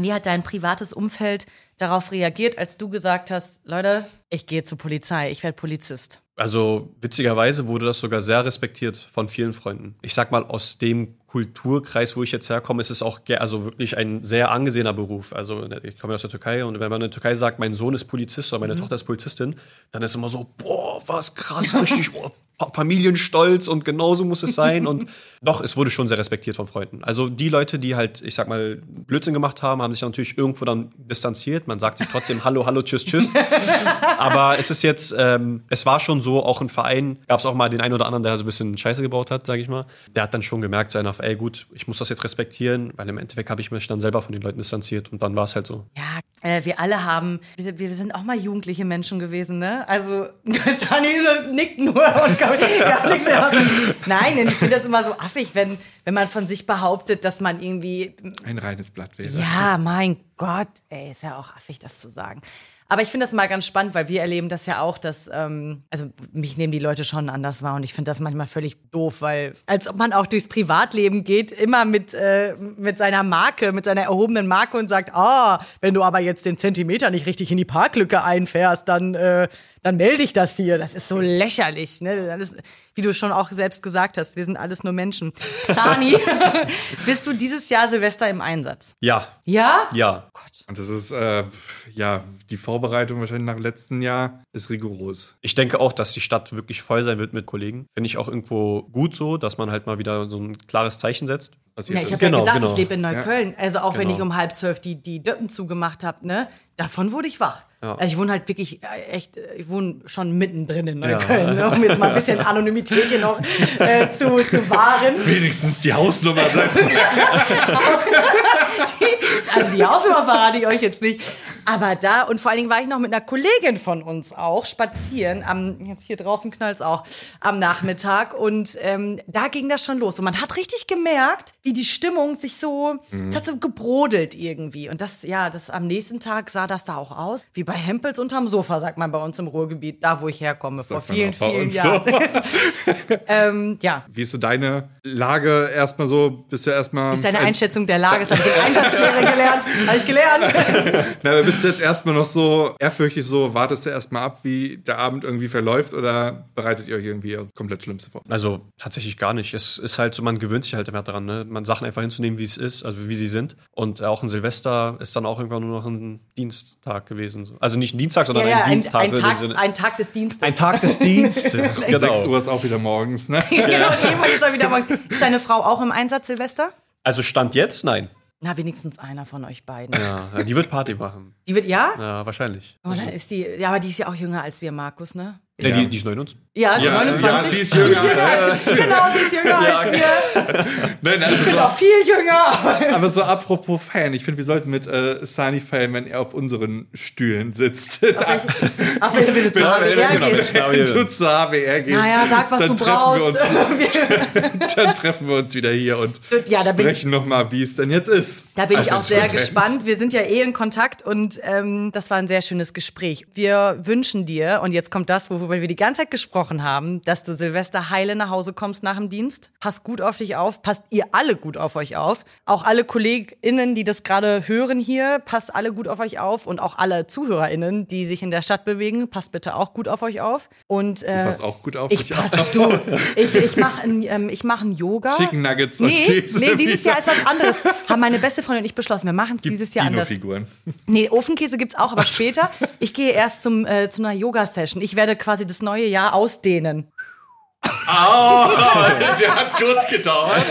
Wie hat dein privates Umfeld darauf reagiert, als du gesagt hast, Leute, ich gehe zur Polizei, ich werde Polizist?
Also witzigerweise wurde das sogar sehr respektiert von vielen Freunden. Ich sag mal, aus dem Kulturkreis, wo ich jetzt herkomme, ist es auch also wirklich ein sehr angesehener Beruf. Also ich komme ja aus der Türkei und wenn man in der Türkei sagt, mein Sohn ist Polizist oder meine Tochter ist Polizistin, dann ist immer so, boah, was krass, richtig, boah, Familienstolz und genauso muss es sein. Und doch, es wurde schon sehr respektiert von Freunden. Also die Leute, die halt, ich sag mal, Blödsinn gemacht haben, haben sich natürlich irgendwo dann distanziert. Man sagt sich trotzdem Hallo, Hallo, Tschüss, Tschüss. Aber es ist jetzt, ähm, es war schon so, auch im Verein gab es auch mal den einen oder anderen, der so ein bisschen Scheiße gebaut hat, sage ich mal. Der hat dann schon gemerkt, so einer, ey gut, ich muss das jetzt respektieren, weil im Endeffekt habe ich mich dann selber von den Leuten distanziert und dann war es halt so.
Ja, äh, wir alle haben, wir sind, wir sind auch mal jugendliche Menschen gewesen, ne? Also, Sani nickt nur und mehr sagen. Nein, ich finde das immer so affig, wenn, wenn man von sich behauptet, dass man irgendwie
Ein reines Blatt wäre.
Ja, mein Gott, ey, ist ja auch affig, das zu sagen. Aber ich finde das mal ganz spannend, weil wir erleben das ja auch, dass, ähm, also mich nehmen die Leute schon anders wahr und ich finde das manchmal völlig doof, weil als ob man auch durchs Privatleben geht, immer mit, äh, mit seiner Marke, mit seiner erhobenen Marke und sagt, ah, wenn du aber jetzt den Zentimeter nicht richtig in die Parklücke einfährst, dann, äh, dann melde ich das hier. Das ist so lächerlich, ne? Das ist, wie du schon auch selbst gesagt hast, wir sind alles nur Menschen. Sani, bist du dieses Jahr Silvester im Einsatz?
Ja,
Ja?
ja.
Und das ist, äh, ja, die Vorbereitung wahrscheinlich nach dem letzten Jahr ist rigoros.
Ich denke auch, dass die Stadt wirklich voll sein wird mit Kollegen. Finde ich auch irgendwo gut so, dass man halt mal wieder so ein klares Zeichen setzt.
Ja, ich habe
Genau,
ja gesagt,
genau.
ich lebe in Neukölln. Also auch wenn
Genau.
ich um halb zwölf die, die Döppen zugemacht habe, ne, davon wurde ich wach.
Ja.
Also ich wohne halt wirklich äh, echt, äh, ich wohne schon mittendrin in Neukölln, ne, um jetzt mal ein bisschen Anonymität hier noch äh, zu, zu wahren.
Wenigstens die Hausnummer bleibt.
Also die Hausnummer verrate ich euch jetzt nicht. Aber da, und vor allen Dingen war ich noch mit einer Kollegin von uns auch spazieren. Am, jetzt hier draußen knallt's auch, am Nachmittag. Und ähm, da ging das schon los. Und man hat richtig gemerkt, wie die Stimmung sich so, es hat so gebrodelt irgendwie. Und das, ja, das am nächsten Tag sah das da auch aus. Wie bei Hempels unterm Sofa, sagt man bei uns im Ruhrgebiet, da wo ich herkomme, vor vielen, vielen Jahren.
so.
ähm, ja.
Wie ist so deine Lage erstmal so? Bist du erstmal.
Ist deine Einschätzung der Lage, das habe ich in Einsatzlehre gelernt. Habe ich gelernt.
Na, bist du jetzt erstmal noch so ehrfürchtig so, wartest du erstmal ab, wie der Abend irgendwie verläuft oder bereitet ihr euch irgendwie das komplett Schlimmste vor?
Also tatsächlich gar nicht. Es ist halt so, man gewöhnt sich halt immer daran, ne? man Sachen einfach hinzunehmen, wie es ist, also wie sie sind. Und auch ein Silvester ist dann auch irgendwann nur noch ein Dienstag gewesen. so. Also nicht ein Dienstag, sondern
Ja, ja,
ein
ein,
Dienstag.
ein, Tag,
Sinne.
ein Tag des Dienstes.
ein Tag des Dienstes.
6
genau.
Uhr ist auch wieder morgens, ne?
genau, irgendwann ist er wieder morgens. Ist deine Frau auch im Einsatz, Silvester?
Also Stand jetzt, nein.
Na, wenigstens einer von euch beiden.
Ja, die wird Party machen.
Die wird, ja?
Ja, wahrscheinlich.
Oh, dann ist die, ja, aber die ist ja auch jünger als wir, Markus, ne?
Ja. Die, die ist neu in uns.
Ja,
Ja,
29.
ja, sie ist jünger.
als, genau, sie ist jünger als wir.
Nein,
Ich
also
bin
so,
auch viel jünger.
aber so apropos feiern, ich finde, wir sollten mit äh, Sani feiern, wenn er auf unseren Stühlen sitzt.
Ach, wenn du wieder zu HWR
genau,
gehst.
wenn
du zur HWR gehst,
Naja, sag, was
dann
du
treffen
brauchst.
Wir uns, dann treffen wir uns wieder hier und
Ja, ich-
sprechen nochmal, wie es denn jetzt ist.
Da bin ich
als
auch sehr
Student.
gespannt. Wir sind ja eh in Kontakt und ähm, das war ein sehr schönes Gespräch. Wir wünschen dir, und jetzt kommt das, wo, worüber wir die ganze Zeit gesprochen haben, dass du Silvester heile nach Hause kommst nach dem Dienst. Passt gut auf dich auf, passt ihr alle gut auf euch auf. Auch alle KollegInnen, die das gerade hören hier, passt alle gut auf euch auf. Und auch alle ZuhörerInnen, die sich in der Stadt bewegen, passt bitte auch gut auf euch auf. Und äh,
Pass auch gut auf
ich
dich
pass,
auf.
du, ich, ich mache ähm, ich mach ein Yoga.
Chicken Nuggets und
Nee,
Käse
nee, dieses. Jahr ist was anderes. Haben meine beste Freundin und ich beschlossen, wir machen es dieses Jahr anders.
Dino-Figuren.
Nee, Ofenkäse gibt's auch, aber später. Ich gehe erst zum, äh, zu einer Yoga-Session. Ich werde quasi das neue Jahr ausdehnen.
Der hat kurz gedauert.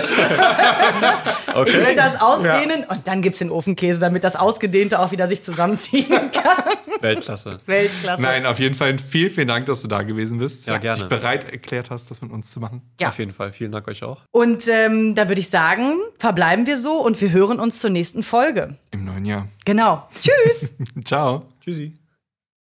Ich will das ausdehnen und dann gibt's den Ofenkäse, damit das Ausgedehnte auch wieder sich zusammenziehen kann.
Weltklasse.
Weltklasse.
Nein, auf jeden Fall vielen, vielen Dank, dass du da gewesen bist.
Ja, gerne.
Dich bereit erklärt hast, das mit uns zu machen.
Ja.
Auf jeden Fall. Vielen Dank euch auch.
Und ähm, da würde ich sagen, verbleiben wir so und wir hören uns zur nächsten Folge.
Im neuen Jahr.
Genau. Tschüss.
Ciao.
Tschüssi.